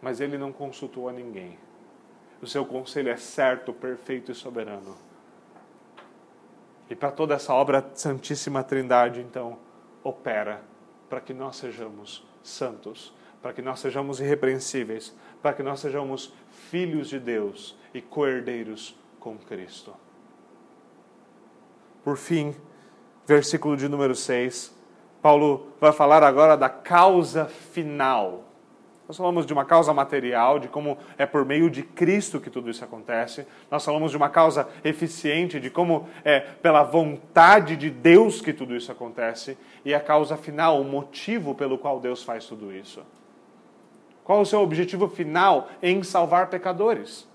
Mas Ele não consultou a ninguém. O seu conselho é certo, perfeito e soberano. E para toda essa obra Santíssima Trindade, então, opera para que nós sejamos santos, para que nós sejamos irrepreensíveis, para que nós sejamos filhos de Deus e coerdeiros com Cristo. Por fim, versículo de número 6, Paulo vai falar agora da causa final nós falamos de uma causa material, de como é por meio de Cristo que tudo isso acontece. Nós falamos de uma causa eficiente, de como é pela vontade de Deus que tudo isso acontece. E a causa final, o motivo pelo qual Deus faz tudo isso. Qual o seu objetivo final em salvar pecadores?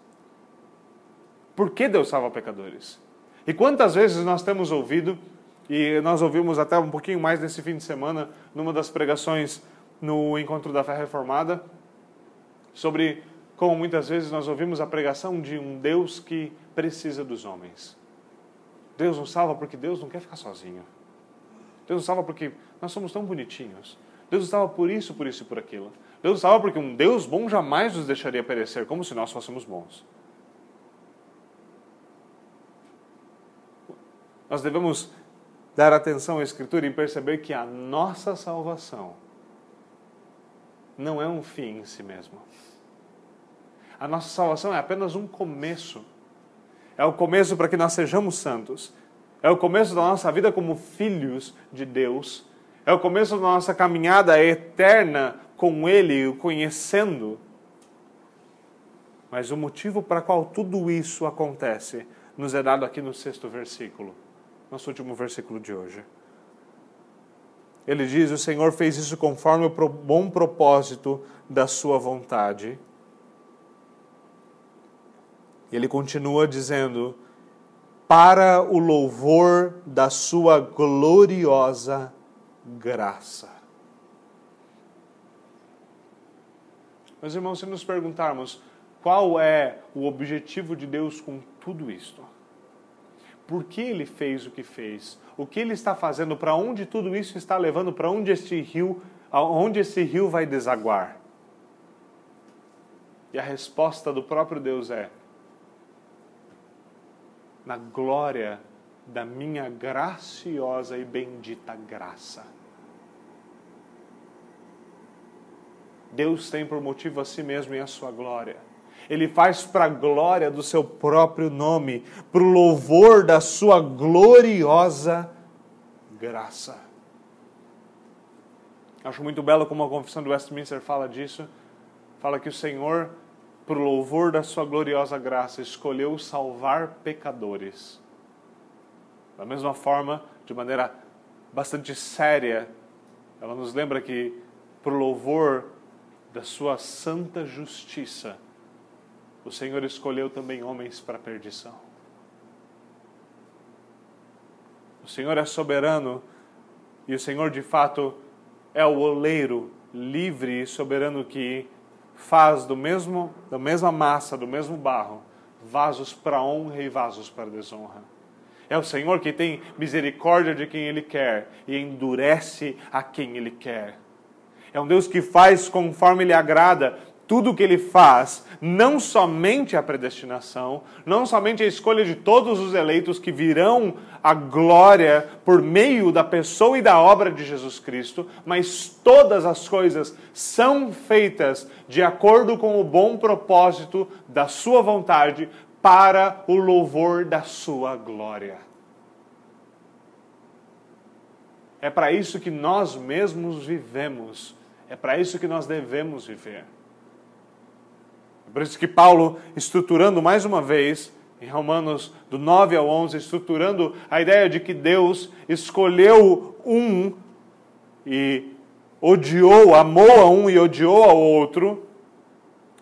Por que Deus salva pecadores? E quantas vezes nós temos ouvido, e nós ouvimos até um pouquinho mais nesse fim de semana, numa das pregações no Encontro da Fé Reformada, sobre como muitas vezes nós ouvimos a pregação de um Deus que precisa dos homens. Deus nos salva porque Deus não quer ficar sozinho. Deus nos salva porque nós somos tão bonitinhos. Deus nos salva por isso, por isso e por aquilo. Deus nos salva porque um Deus bom jamais nos deixaria perecer, como se nós fôssemos bons. Nós devemos dar atenção à Escritura e perceber que a nossa salvação não é um fim em si mesmo. A nossa salvação é apenas um começo. É o começo para que nós sejamos santos. É o começo da nossa vida como filhos de Deus. É o começo da nossa caminhada eterna com Ele, o conhecendo. Mas o motivo para qual tudo isso acontece nos é dado aqui no sexto versículo, nosso último versículo de hoje. Ele diz: O Senhor fez isso conforme o bom propósito da Sua vontade. Ele continua dizendo: Para o louvor da Sua gloriosa graça. Meus irmãos, se nos perguntarmos qual é o objetivo de Deus com tudo isto, por que ele fez o que fez, o que ele está fazendo, para onde tudo isso está levando, para onde este rio, aonde esse rio vai desaguar? E a resposta do próprio Deus é: na glória da minha graciosa e bendita graça. Deus tem por motivo a si mesmo e a sua glória ele faz para a glória do seu próprio nome, para o louvor da sua gloriosa graça. Acho muito belo como a confissão do Westminster fala disso. Fala que o Senhor, por louvor da sua gloriosa graça, escolheu salvar pecadores. Da mesma forma, de maneira bastante séria, ela nos lembra que, por louvor da sua santa justiça, o Senhor escolheu também homens para perdição. O Senhor é soberano e o Senhor de fato é o oleiro livre e soberano que faz do mesmo da mesma massa, do mesmo barro, vasos para honra e vasos para desonra. É o Senhor que tem misericórdia de quem ele quer e endurece a quem ele quer. É um Deus que faz conforme lhe agrada tudo o que ele faz, não somente a predestinação, não somente a escolha de todos os eleitos que virão à glória por meio da pessoa e da obra de Jesus Cristo, mas todas as coisas são feitas de acordo com o bom propósito da sua vontade para o louvor da sua glória. É para isso que nós mesmos vivemos, é para isso que nós devemos viver. Por isso que Paulo, estruturando mais uma vez, em Romanos do 9 ao 11, estruturando a ideia de que Deus escolheu um e odiou, amou a um e odiou ao outro.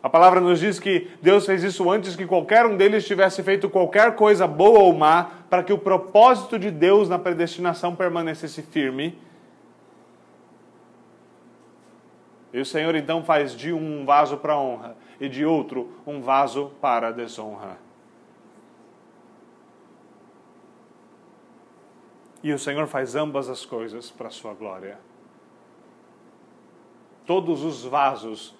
A palavra nos diz que Deus fez isso antes que qualquer um deles tivesse feito qualquer coisa boa ou má, para que o propósito de Deus na predestinação permanecesse firme. E o Senhor então faz de um vaso para honra e de outro um vaso para a desonra. E o Senhor faz ambas as coisas para a sua glória. Todos os vasos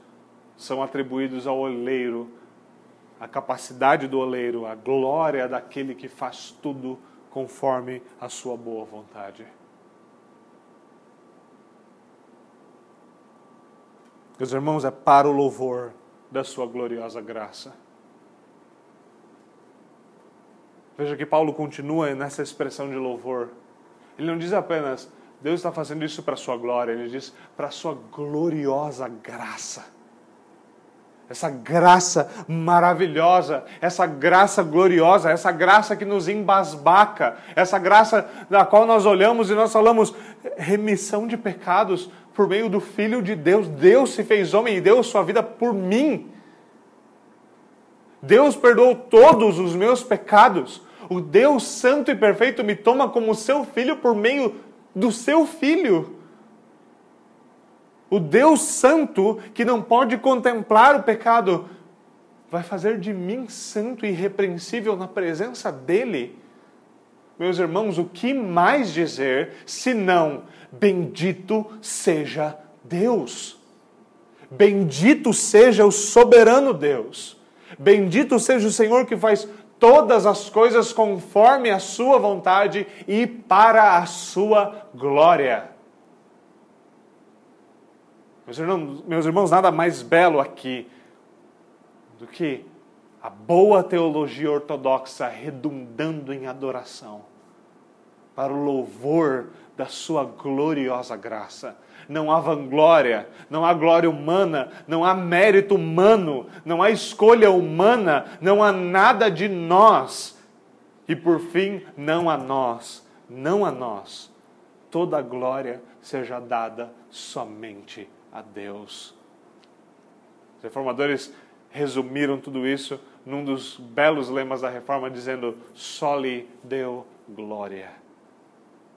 são atribuídos ao oleiro, a capacidade do oleiro, a glória daquele que faz tudo conforme a sua boa vontade. Meus irmãos, é para o louvor da sua gloriosa graça. Veja que Paulo continua nessa expressão de louvor. Ele não diz apenas, Deus está fazendo isso para a sua glória, ele diz, para a sua gloriosa graça. Essa graça maravilhosa, essa graça gloriosa, essa graça que nos embasbaca, essa graça da qual nós olhamos e nós falamos remissão de pecados, por meio do Filho de Deus. Deus se fez homem e deu sua vida por mim. Deus perdoou todos os meus pecados. O Deus Santo e Perfeito me toma como seu filho por meio do seu filho. O Deus Santo, que não pode contemplar o pecado, vai fazer de mim santo e irrepreensível na presença dele. Meus irmãos, o que mais dizer senão bendito seja Deus? Bendito seja o soberano Deus. Bendito seja o Senhor que faz todas as coisas conforme a sua vontade e para a sua glória. Meus irmãos, meus irmãos, nada mais belo aqui do que a boa teologia ortodoxa redundando em adoração para o louvor da sua gloriosa graça. Não há vanglória, não há glória humana, não há mérito humano, não há escolha humana, não há nada de nós. E por fim, não a nós, não a nós. Toda a glória seja dada somente a Deus. Os reformadores resumiram tudo isso num dos belos lemas da reforma, dizendo: só lhe deu glória.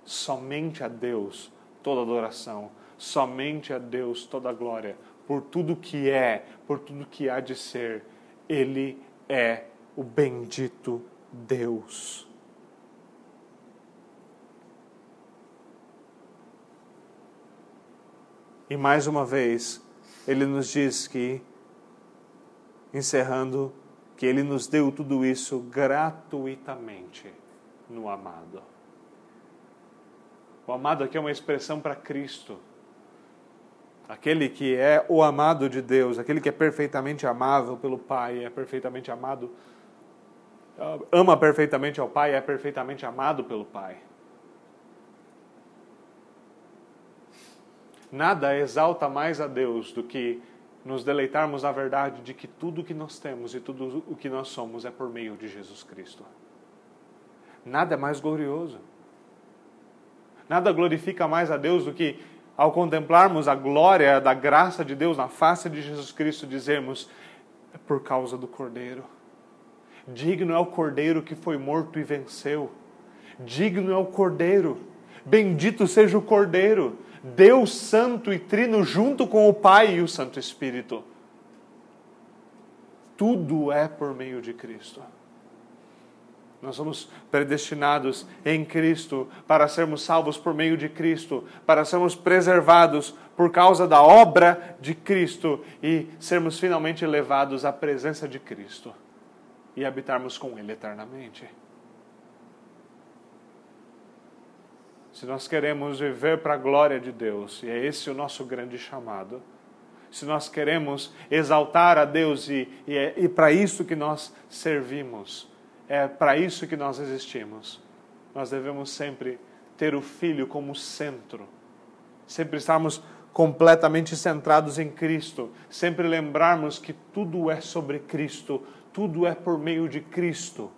Somente a Deus toda adoração, somente a Deus toda glória, por tudo que é, por tudo que há de ser. Ele é o bendito Deus. E mais uma vez, ele nos diz que encerrando, que Ele nos deu tudo isso gratuitamente no amado. O amado aqui é uma expressão para Cristo. Aquele que é o amado de Deus, aquele que é perfeitamente amável pelo Pai, é perfeitamente amado, ama perfeitamente ao Pai, é perfeitamente amado pelo Pai. Nada exalta mais a Deus do que nos deleitarmos na verdade de que tudo o que nós temos e tudo o que nós somos é por meio de Jesus Cristo. Nada é mais glorioso. Nada glorifica mais a Deus do que, ao contemplarmos a glória da graça de Deus na face de Jesus Cristo, dizermos: é por causa do Cordeiro. Digno é o Cordeiro que foi morto e venceu. Digno é o Cordeiro. Bendito seja o Cordeiro Deus Santo e Trino junto com o Pai e o Santo Espírito. Tudo é por meio de Cristo. Nós somos predestinados em Cristo para sermos salvos por meio de Cristo, para sermos preservados por causa da obra de Cristo e sermos finalmente levados à presença de Cristo e habitarmos com Ele eternamente. se nós queremos viver para a glória de Deus, e é esse o nosso grande chamado, se nós queremos exaltar a Deus e, e é e para isso que nós servimos, é para isso que nós existimos, nós devemos sempre ter o Filho como centro, sempre estarmos completamente centrados em Cristo, sempre lembrarmos que tudo é sobre Cristo, tudo é por meio de Cristo.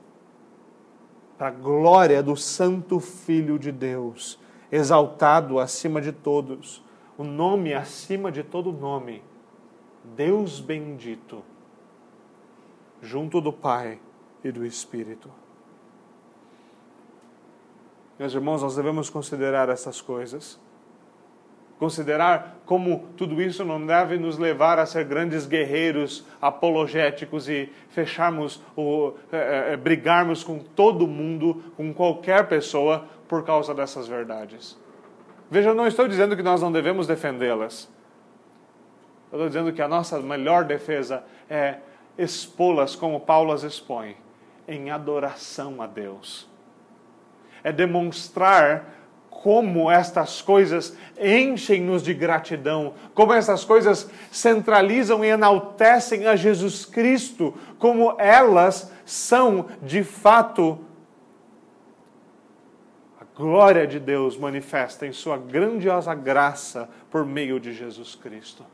Para a glória do Santo Filho de Deus, exaltado acima de todos, o nome acima de todo nome, Deus bendito, junto do Pai e do Espírito. Meus irmãos, nós devemos considerar essas coisas Considerar como tudo isso não deve nos levar a ser grandes guerreiros apologéticos e fecharmos, ou é, é, brigarmos com todo mundo, com qualquer pessoa, por causa dessas verdades. Veja, eu não estou dizendo que nós não devemos defendê-las. Eu estou dizendo que a nossa melhor defesa é expô-las como Paulo as expõe, em adoração a Deus. É demonstrar como estas coisas enchem-nos de gratidão, como essas coisas centralizam e enaltecem a Jesus Cristo, como elas são de fato a glória de Deus manifesta em Sua grandiosa graça por meio de Jesus Cristo.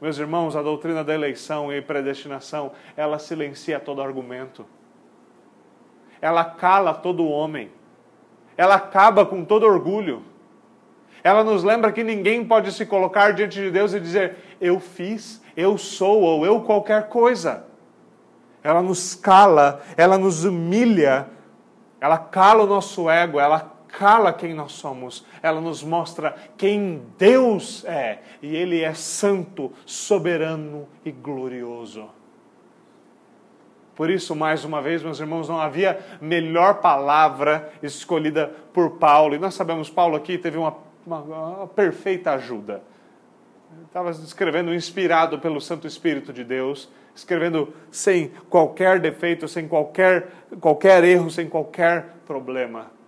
Meus irmãos, a doutrina da eleição e predestinação, ela silencia todo argumento. Ela cala todo homem ela acaba com todo orgulho. Ela nos lembra que ninguém pode se colocar diante de Deus e dizer: Eu fiz, eu sou ou eu qualquer coisa. ela nos cala, ela nos humilha, ela cala o nosso ego, ela cala quem nós somos, ela nos mostra quem Deus é, e Ele é santo, soberano e glorioso. Por isso, mais uma vez, meus irmãos, não havia melhor palavra escolhida por Paulo. E nós sabemos, Paulo aqui teve uma, uma, uma perfeita ajuda. Estava escrevendo inspirado pelo Santo Espírito de Deus, escrevendo sem qualquer defeito, sem qualquer, qualquer erro, sem qualquer problema.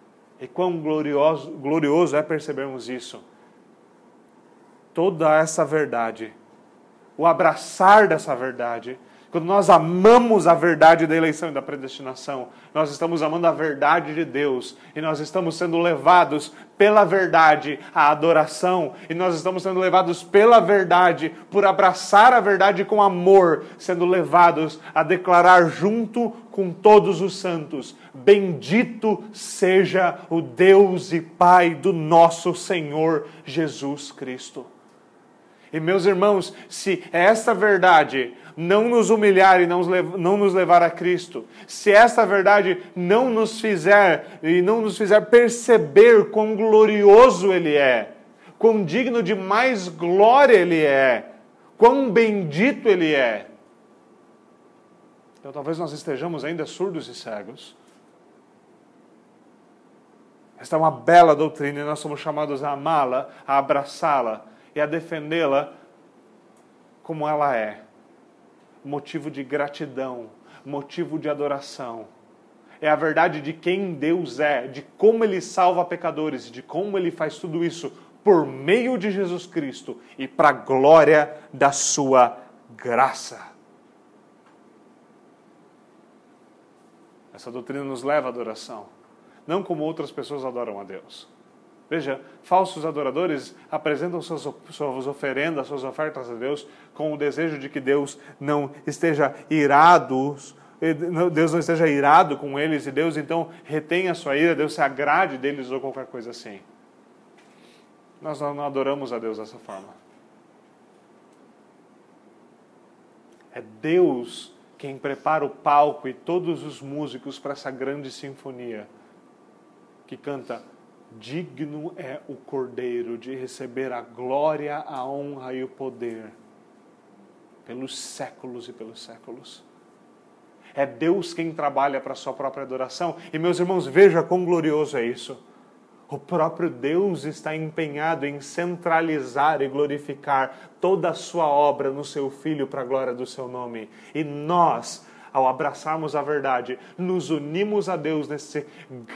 E quão glorioso, glorioso é percebermos isso. Toda essa verdade, o abraçar dessa verdade, quando nós amamos a verdade da eleição e da predestinação, nós estamos amando a verdade de Deus e nós estamos sendo levados pela verdade à adoração e nós estamos sendo levados pela verdade por abraçar a verdade com amor, sendo levados a declarar junto com todos os santos: Bendito seja o Deus e Pai do nosso Senhor Jesus Cristo. E meus irmãos, se essa verdade não nos humilhar e não nos levar a Cristo, se esta verdade não nos fizer e não nos fizer perceber quão glorioso Ele é, quão digno de mais glória Ele é, quão bendito Ele é, então talvez nós estejamos ainda surdos e cegos. Esta é uma bela doutrina e nós somos chamados a amá-la, a abraçá-la e a defendê-la como ela é motivo de gratidão, motivo de adoração. É a verdade de quem Deus é, de como Ele salva pecadores, de como Ele faz tudo isso por meio de Jesus Cristo e para a glória da Sua graça. Essa doutrina nos leva à adoração, não como outras pessoas adoram a Deus. Veja, falsos adoradores apresentam suas, suas oferendas, suas ofertas a Deus com o desejo de que Deus não esteja irado, Deus não esteja irado com eles e Deus então retenha a sua ira, Deus se agrade deles ou qualquer coisa assim. Nós não adoramos a Deus dessa forma. É Deus quem prepara o palco e todos os músicos para essa grande sinfonia que canta Digno é o Cordeiro de receber a glória, a honra e o poder pelos séculos e pelos séculos. É Deus quem trabalha para a sua própria adoração. E meus irmãos, veja quão glorioso é isso. O próprio Deus está empenhado em centralizar e glorificar toda a sua obra no seu Filho para a glória do seu nome. E nós, ao abraçarmos a verdade, nos unimos a Deus nesse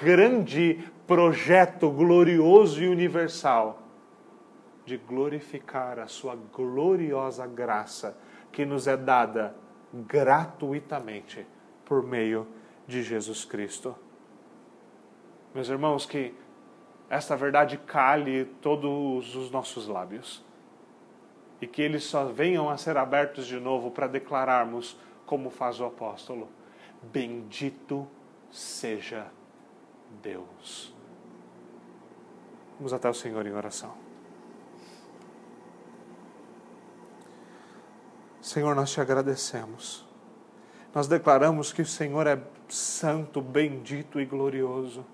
grande projeto glorioso e universal de glorificar a sua gloriosa graça que nos é dada gratuitamente por meio de Jesus Cristo. Meus irmãos, que esta verdade cale todos os nossos lábios e que eles só venham a ser abertos de novo para declararmos como faz o apóstolo: Bendito seja Deus. Vamos até o Senhor em oração. Senhor, nós te agradecemos. Nós declaramos que o Senhor é santo, bendito e glorioso.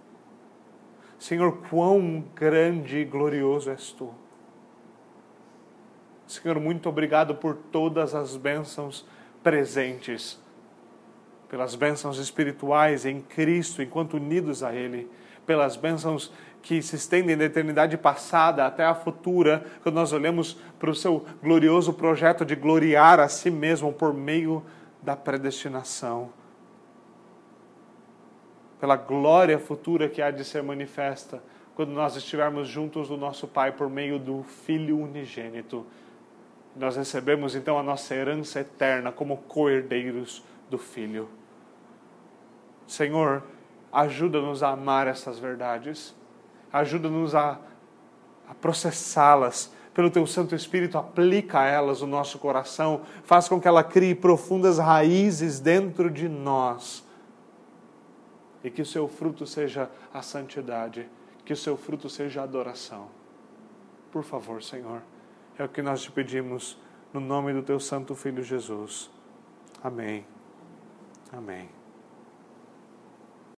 Senhor, quão grande e glorioso és tu. Senhor, muito obrigado por todas as bênçãos presentes, pelas bênçãos espirituais em Cristo, enquanto unidos a Ele, pelas bênçãos que se estendem da eternidade passada até a futura, quando nós olhamos para o seu glorioso projeto de gloriar a si mesmo por meio da predestinação. Pela glória futura que há de ser manifesta quando nós estivermos juntos do nosso Pai por meio do Filho unigênito nós recebemos então a nossa herança eterna como coerdeiros do Filho. Senhor, ajuda-nos a amar essas verdades, ajuda-nos a, a processá-las. Pelo Teu Santo Espírito, aplica elas no nosso coração, faz com que ela crie profundas raízes dentro de nós e que o seu fruto seja a santidade, que o seu fruto seja a adoração. Por favor, Senhor. É o que nós te pedimos no nome do teu santo filho Jesus. Amém Amém.